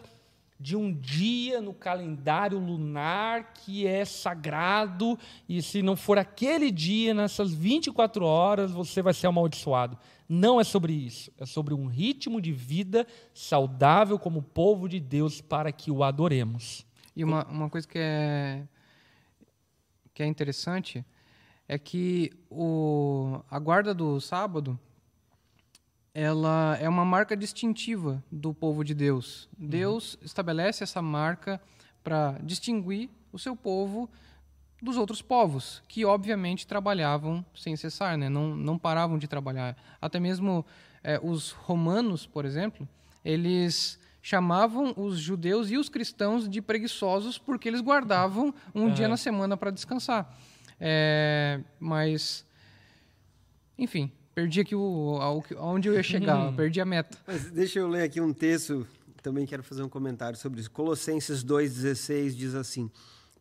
de um dia no calendário lunar que é sagrado e se não for aquele dia, nessas 24 horas, você vai ser amaldiçoado. Não é sobre isso. É sobre um ritmo de vida saudável como povo de Deus para que o adoremos. E uma, uma coisa que é que é interessante é que o, a guarda do sábado ela é uma marca distintiva do povo de Deus. Uhum. Deus estabelece essa marca para distinguir o seu povo dos outros povos, que obviamente trabalhavam sem cessar, né? não, não paravam de trabalhar. Até mesmo é, os romanos, por exemplo, eles chamavam os judeus e os cristãos de preguiçosos porque eles guardavam um dia na semana para descansar. É, mas, enfim, perdi aqui o, onde eu ia chegar, perdi a meta. Mas deixa eu ler aqui um texto, também quero fazer um comentário sobre isso. Colossenses 2,16 diz assim: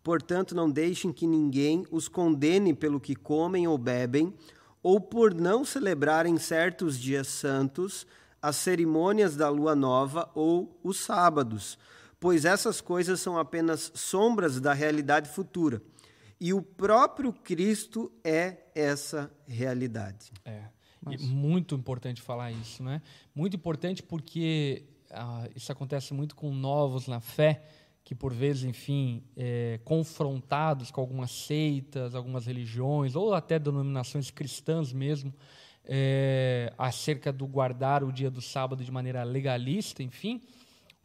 Portanto, não deixem que ninguém os condene pelo que comem ou bebem, ou por não celebrarem certos dias santos as cerimônias da lua nova ou os sábados, pois essas coisas são apenas sombras da realidade futura. E o próprio Cristo é essa realidade. É. E muito importante falar isso, né? Muito importante porque ah, isso acontece muito com novos na fé, que por vezes, enfim, é, confrontados com algumas seitas, algumas religiões, ou até denominações cristãs mesmo, é, acerca do guardar o dia do sábado de maneira legalista, enfim,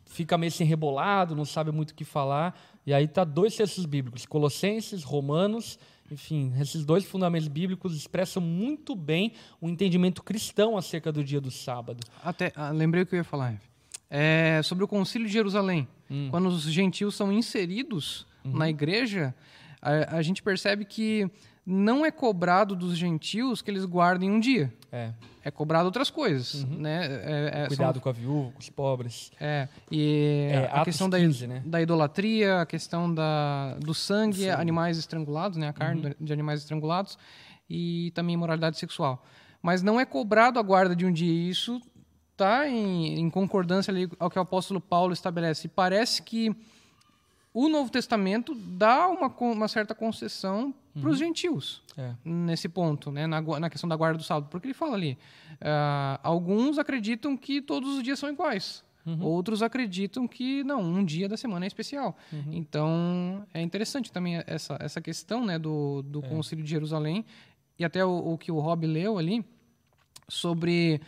fica meio sem rebolado, não sabe muito o que falar. E aí tá dois textos bíblicos, Colossenses, Romanos, enfim, esses dois fundamentos bíblicos expressam muito bem o entendimento cristão acerca do dia do sábado. Até ah, lembrei o que eu ia falar. é sobre o Concílio de Jerusalém. Hum. Quando os gentios são inseridos Uhum. na igreja, a, a gente percebe que não é cobrado dos gentios que eles guardem um dia. É. É cobrado outras coisas, né? É- é- são- Cuidado com a viúva, com os pobres. é, e É, a questão da, 15, né? da idolatria, a questão da, do sangue, animais estrangulados, né? A carne Uhum. de animais estrangulados e também imoralidade sexual. Mas não é cobrado a guarda de um dia. e Isso está em, em concordância ali ao que o apóstolo Paulo estabelece. E parece que o Novo Testamento dá uma, uma certa concessão para Uhum. os gentios É. nesse ponto, né, na, na questão da guarda do sábado, porque ele fala ali, ah, alguns acreditam que todos os dias são iguais, outros acreditam que não, um dia da semana é especial. Então é interessante também essa, essa questão, né, do, do Concílio de Jerusalém e até o, o que o Rob leu ali sobre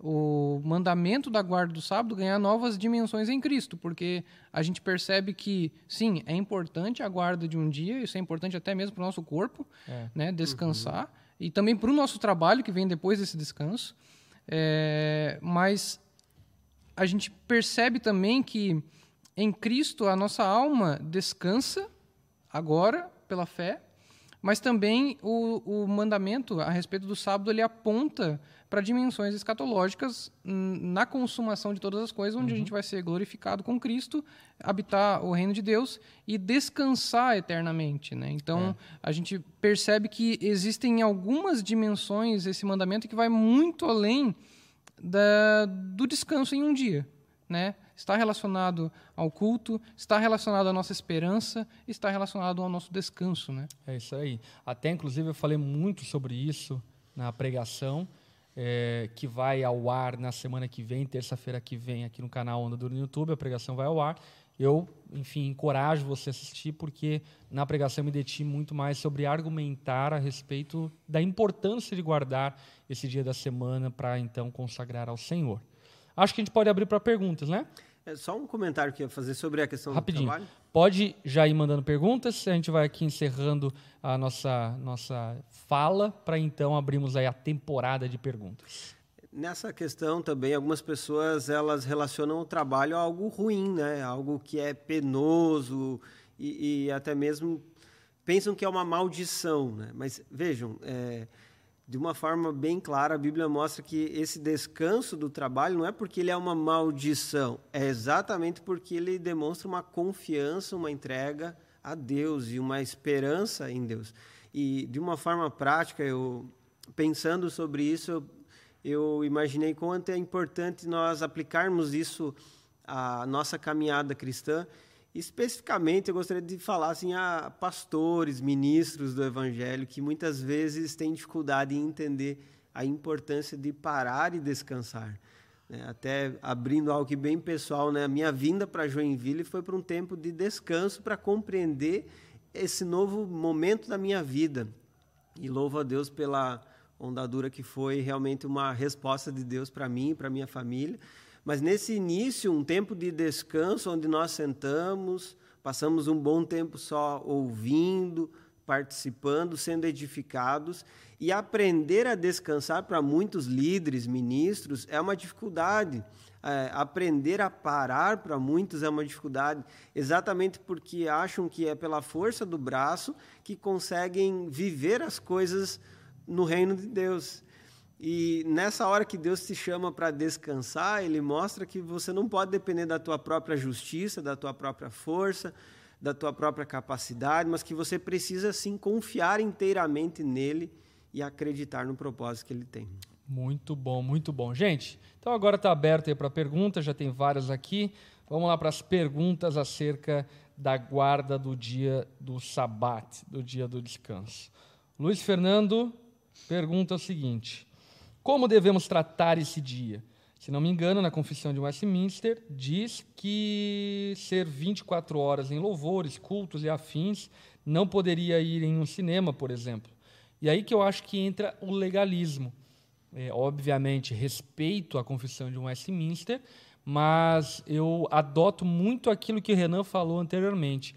o mandamento da guarda do sábado ganhar novas dimensões em Cristo, porque a gente percebe que, sim, é importante a guarda de um dia, isso é importante até mesmo para o nosso corpo, É. né, descansar, e também para o nosso trabalho que vem depois desse descanso, É, mas a gente percebe também que em Cristo a nossa alma descansa agora pela fé, mas também o, o mandamento a respeito do sábado ele aponta para dimensões escatológicas na consumação de todas as coisas, onde a gente vai ser glorificado com Cristo, habitar o reino de Deus e descansar eternamente. Né? Então, a gente percebe que existem algumas dimensões esse mandamento que vai muito além da, do descanso em um dia. Né? Está relacionado ao culto, está relacionado à nossa esperança, está relacionado ao nosso descanso. Né? É isso aí. Até, inclusive, eu falei muito sobre isso na pregação, é, que vai ao ar na semana que vem, terça-feira que vem, aqui no canal Onda no YouTube. A pregação vai ao ar. Eu, enfim, encorajo você a assistir, porque na pregação eu me deti muito mais sobre argumentar a respeito da importância de guardar esse dia da semana para, então, consagrar ao Senhor. Acho que a gente pode abrir para perguntas, né? É só um comentário que eu ia fazer sobre a questão Rapidinho. do trabalho. Pode já ir mandando perguntas, a gente vai aqui encerrando a nossa, nossa fala, para então abrirmos aí a temporada de perguntas. Nessa questão também, algumas pessoas elas relacionam o trabalho a algo ruim, né? Algo que é penoso e, e até mesmo pensam que é uma maldição, né? Mas vejam, é, de uma forma bem clara, a Bíblia mostra que esse descanso do trabalho não é porque ele é uma maldição, é exatamente porque ele demonstra uma confiança, uma entrega a Deus e uma esperança em Deus. E de uma forma prática, eu pensando sobre isso, eu, eu imaginei quanto é importante nós aplicarmos isso à nossa caminhada cristã. Especificamente, eu gostaria de falar assim, a pastores, ministros do Evangelho, que muitas vezes têm dificuldade em entender a importância de parar e descansar. né? Até abrindo algo que bem pessoal, né? a minha vinda para Joinville foi para um tempo de descanso para compreender esse novo momento da minha vida. E louvo a Deus pela ondadura que foi realmente uma resposta de Deus para mim e para minha família. Mas nesse início, um tempo de descanso, onde nós sentamos, passamos um bom tempo só ouvindo, participando, sendo edificados. E aprender a descansar para muitos líderes, ministros, é uma dificuldade. É, aprender a parar para muitos é uma dificuldade, exatamente porque acham que é pela força do braço que conseguem viver as coisas no reino de Deus. E nessa hora que Deus te chama para descansar, Ele mostra que você não pode depender da tua própria justiça, da tua própria força, da tua própria capacidade, mas que você precisa sim confiar inteiramente nele e acreditar no propósito que Ele tem. Muito bom, muito bom. Gente, então agora está aberto aí para perguntas, já tem várias aqui. Vamos lá para as perguntas acerca da guarda do dia do sabat, do dia do descanso. Luiz Fernando pergunta o seguinte: Como devemos tratar esse dia? Se não me engano, na Confissão de Westminster diz que ser 24 horas em louvores, cultos e afins não poderia ir em um cinema, por exemplo. E aí que eu acho que entra o legalismo. É, obviamente, respeito a confissão de Westminster, mas eu adoto muito aquilo que o Renan falou anteriormente.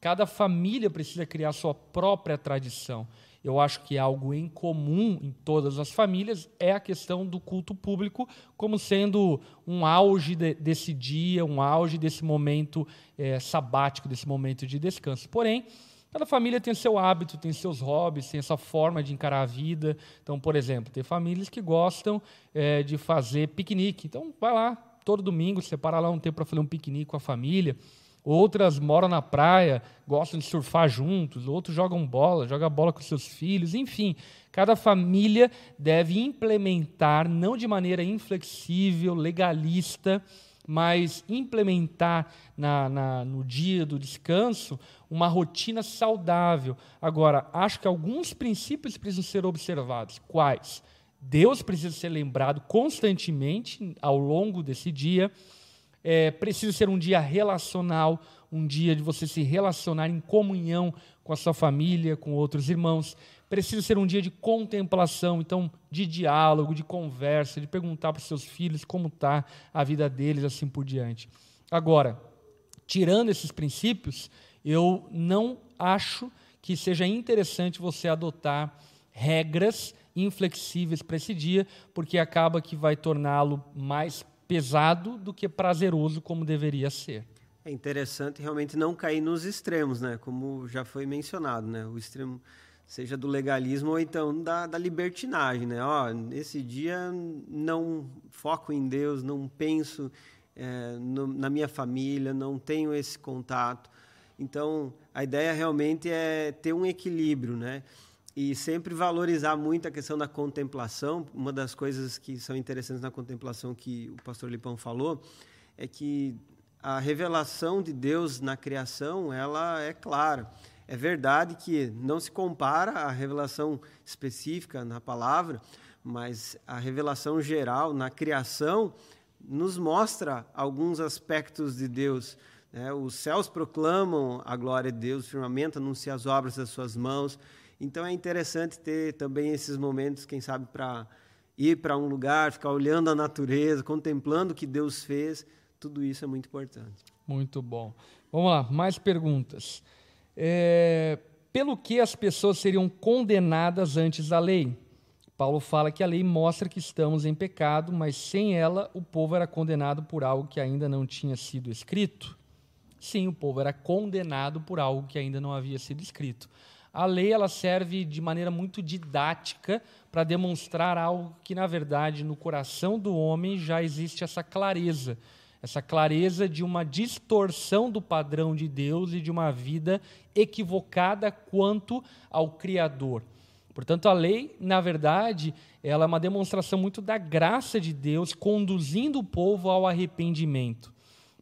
Cada família precisa criar sua própria tradição. Eu acho que algo em comum em todas as famílias, é a questão do culto público como sendo um auge de, desse dia, um auge desse momento é, sabático, desse momento de descanso. Porém, Cada família tem seu hábito, tem seus hobbies, tem essa forma de encarar a vida. Então, por exemplo, tem famílias que gostam é, de fazer piquenique. Então, vai lá, todo domingo, separa lá um tempo para fazer um piquenique com a família. Outras moram na praia, gostam de surfar juntos, outros jogam bola, jogam bola com seus filhos, enfim. Cada família deve implementar, não de maneira inflexível, legalista, mas implementar na, na, no dia do descanso uma rotina saudável. Agora, acho que alguns princípios precisam ser observados. Quais? Deus precisa ser lembrado constantemente ao longo desse dia. É, precisa ser um dia relacional, um dia de você se relacionar em comunhão com a sua família, com outros irmãos. Precisa ser um dia de contemplação, então de diálogo, de conversa, de perguntar para os seus filhos como está a vida deles, assim por diante. Agora, tirando esses princípios, eu não acho que seja interessante você adotar regras inflexíveis para esse dia, porque acaba que vai torná-lo mais pesado do que prazeroso como deveria ser. É interessante realmente não cair nos extremos, né? Como já foi mencionado, né? O extremo seja do legalismo ou então da, da libertinagem, né? Ó, nesse dia não foco em Deus, não penso é, no, na minha família, não tenho esse contato. Então, a ideia realmente é ter um equilíbrio, né? E sempre valorizar muito a questão da contemplação. Uma das coisas que são interessantes na contemplação que o pastor Lipão falou é que a revelação de Deus na criação, ela é clara. É verdade que não se compara à revelação específica na palavra, mas a revelação geral na criação nos mostra alguns aspectos de Deus. Né? Os céus proclamam a glória de Deus, o firmamento anuncia as obras das suas mãos. Então é interessante ter também esses momentos, quem sabe, para ir para um lugar, ficar olhando a natureza, contemplando o que Deus fez. Tudo isso é muito importante. Muito bom. Vamos lá, mais perguntas. É, pelo que as pessoas seriam condenadas antes da lei? Paulo fala que a lei mostra que estamos em pecado, mas sem ela o povo era condenado por algo que ainda não tinha sido escrito. Sim, o povo era condenado por algo que ainda não havia sido escrito. A lei ela serve de maneira muito didática para demonstrar algo que, na verdade, no coração do homem já existe essa clareza essa clareza de uma distorção do padrão de Deus e de uma vida equivocada quanto ao Criador. Portanto, a lei, na verdade, ela é uma demonstração muito da graça de Deus conduzindo o povo ao arrependimento.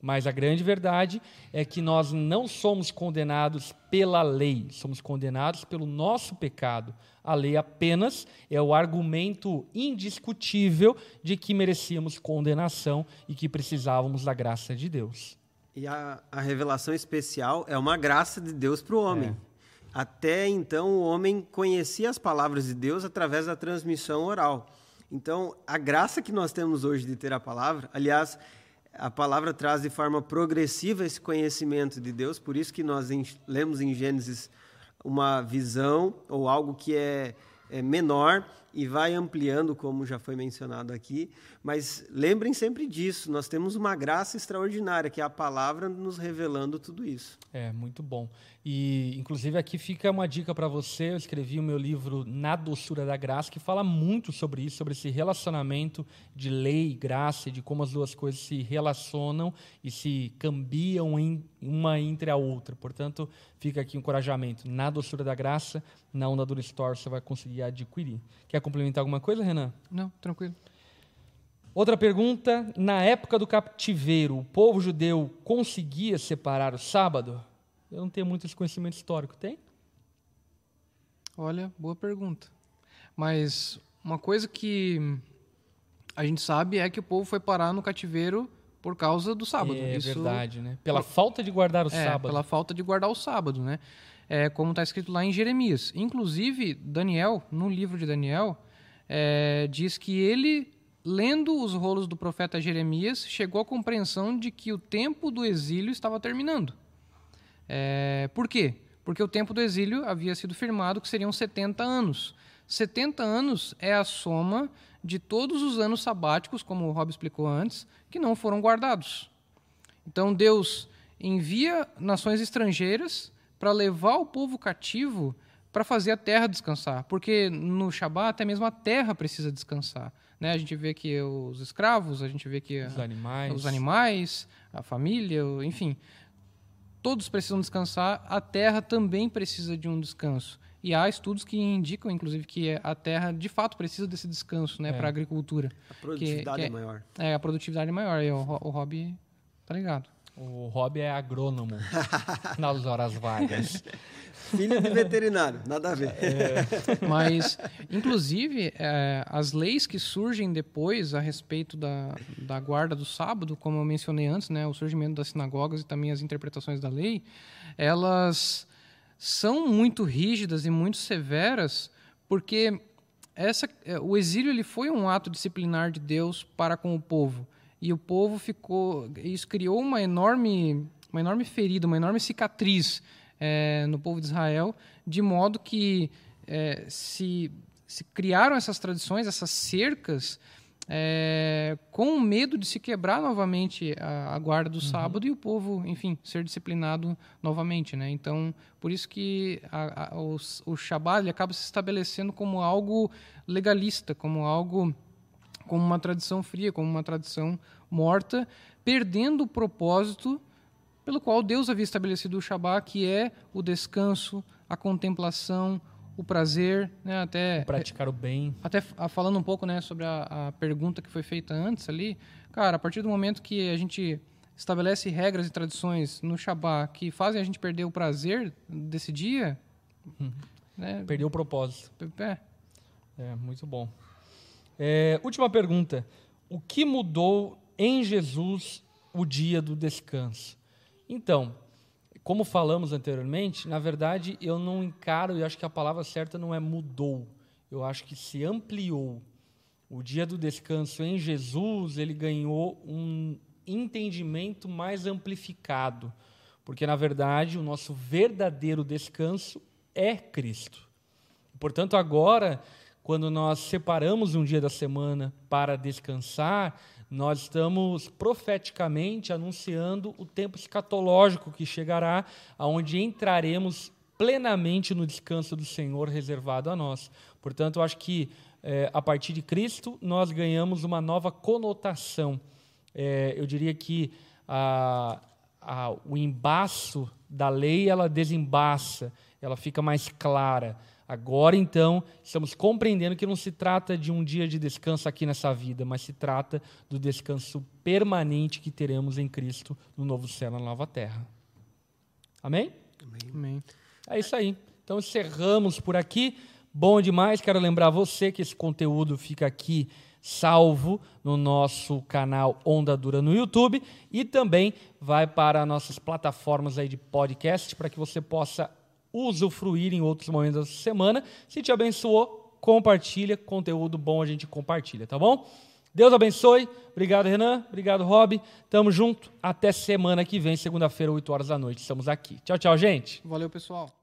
Mas a grande verdade é que nós não somos condenados pela lei, somos condenados pelo nosso pecado. A lei apenas é o argumento indiscutível de que merecíamos condenação e que precisávamos da graça de Deus. E a, a revelação especial é uma graça de Deus para o homem. É. Até então, o homem conhecia as palavras de Deus através da transmissão oral. Então, a graça que nós temos hoje de ter a palavra, aliás, a palavra traz de forma progressiva esse conhecimento de Deus, por isso que nós em, lemos em Gênesis uma visão ou algo que é, é menor e vai ampliando, como já foi mencionado aqui. Mas lembrem sempre disso, nós temos uma graça extraordinária, que é a palavra nos revelando tudo isso. É, muito bom. E, inclusive, aqui fica uma dica para você. Eu escrevi o meu livro Na Doçura da Graça, que fala muito sobre isso, sobre esse relacionamento de lei e graça, de como as duas coisas se relacionam e se cambiam em uma entre a outra. Portanto, fica aqui o um encorajamento. Na Doçura da Graça, na Onda Dura Store, você vai conseguir adquirir. Quer complementar alguma coisa, Renan? Não, tranquilo. Outra pergunta: na época do cativeiro, o povo judeu conseguia separar o sábado? Eu não tenho muito esse conhecimento histórico, tem? Olha, boa pergunta. Mas uma coisa que a gente sabe é que o povo foi parar no cativeiro por causa do sábado. É Isso... verdade, né? Pela por... falta de guardar o é, sábado. Pela falta de guardar o sábado, né? É, como está escrito lá em Jeremias. Inclusive, Daniel, no livro de Daniel, é, diz que ele, lendo os rolos do profeta Jeremias, chegou à compreensão de que o tempo do exílio estava terminando. É, por quê? Porque o tempo do exílio havia sido firmado que seriam 70 anos. 70 anos é a soma de todos os anos sabáticos, como o Rob explicou antes, que não foram guardados. Então Deus envia nações estrangeiras para levar o povo cativo para fazer a terra descansar, porque no Shabat até mesmo a terra precisa descansar. Né? A gente vê que os escravos, a gente vê que os animais, os animais a família, enfim, todos precisam descansar, a terra também precisa de um descanso. E há estudos que indicam, inclusive, que a terra de fato precisa desse descanso né, é. para a agricultura. A produtividade que, que é, é, maior. É, a produtividade é maior. E o, o hobby tá ligado. O hobby é agrônomo nas horas vagas. Filho de veterinário, nada a ver. É. Mas, inclusive, é, as leis que surgem depois a respeito da, da guarda do sábado, como eu mencionei antes, né, o surgimento das sinagogas e também as interpretações da lei, elas são muito rígidas e muito severas, porque essa, é, o exílio ele foi um ato disciplinar de Deus para com o povo. E o povo ficou. Isso criou uma enorme, uma enorme ferida, uma enorme cicatriz é, no povo de Israel, de modo que é, se, se criaram essas tradições, essas cercas, é, com medo de se quebrar novamente a, a guarda do uhum. sábado e o povo, enfim, ser disciplinado novamente, né? Então, por isso que a, a, o, o Shabbat acaba se estabelecendo como algo legalista, como algo, como uma tradição fria, como uma tradição morta, perdendo o propósito pelo qual Deus havia estabelecido o Shabat, que é o descanso, a contemplação, o prazer, né, até praticar o bem. Até falando um pouco, né, sobre a, a, pergunta que foi feita antes ali, cara, a partir do momento que a gente estabelece regras e tradições no Shabat que fazem a gente perder o prazer desse dia, uhum. né, perdeu o propósito. É. É muito bom. É, última pergunta: o que mudou em Jesus o dia do descanso? Então, como falamos anteriormente, na verdade eu não encaro, e acho que a palavra certa não é mudou, eu acho que se ampliou. O dia do descanso em Jesus, ele ganhou um entendimento mais amplificado, porque na verdade o nosso verdadeiro descanso é Cristo. Portanto, agora, quando nós separamos um dia da semana para descansar, nós estamos profeticamente anunciando o tempo escatológico que chegará, aonde entraremos plenamente no descanso do Senhor reservado a nós. Portanto, eu acho que é, a partir de Cristo nós ganhamos uma nova conotação. É, eu diria que a, a, o embaço da lei ela desembaça, ela fica mais clara. Agora, então, estamos compreendendo que não se trata de um dia de descanso aqui nessa vida, mas se trata do descanso permanente que teremos em Cristo no novo céu e na nova terra. Amém? Amém. Amém. É isso aí. Então, encerramos por aqui. Bom demais. Quero lembrar você que esse conteúdo fica aqui salvo no nosso canal Onda Dura no YouTube e também vai para nossas plataformas aí de podcast para que você possa usufruir em outros momentos da semana. Se te abençoou, compartilha. Conteúdo bom a gente compartilha, tá bom? Deus abençoe. Obrigado, Renan. Obrigado, Rob. Tamo junto. Até semana que vem, segunda-feira, 8 horas da noite. Estamos aqui. Tchau, tchau, gente. Valeu, pessoal.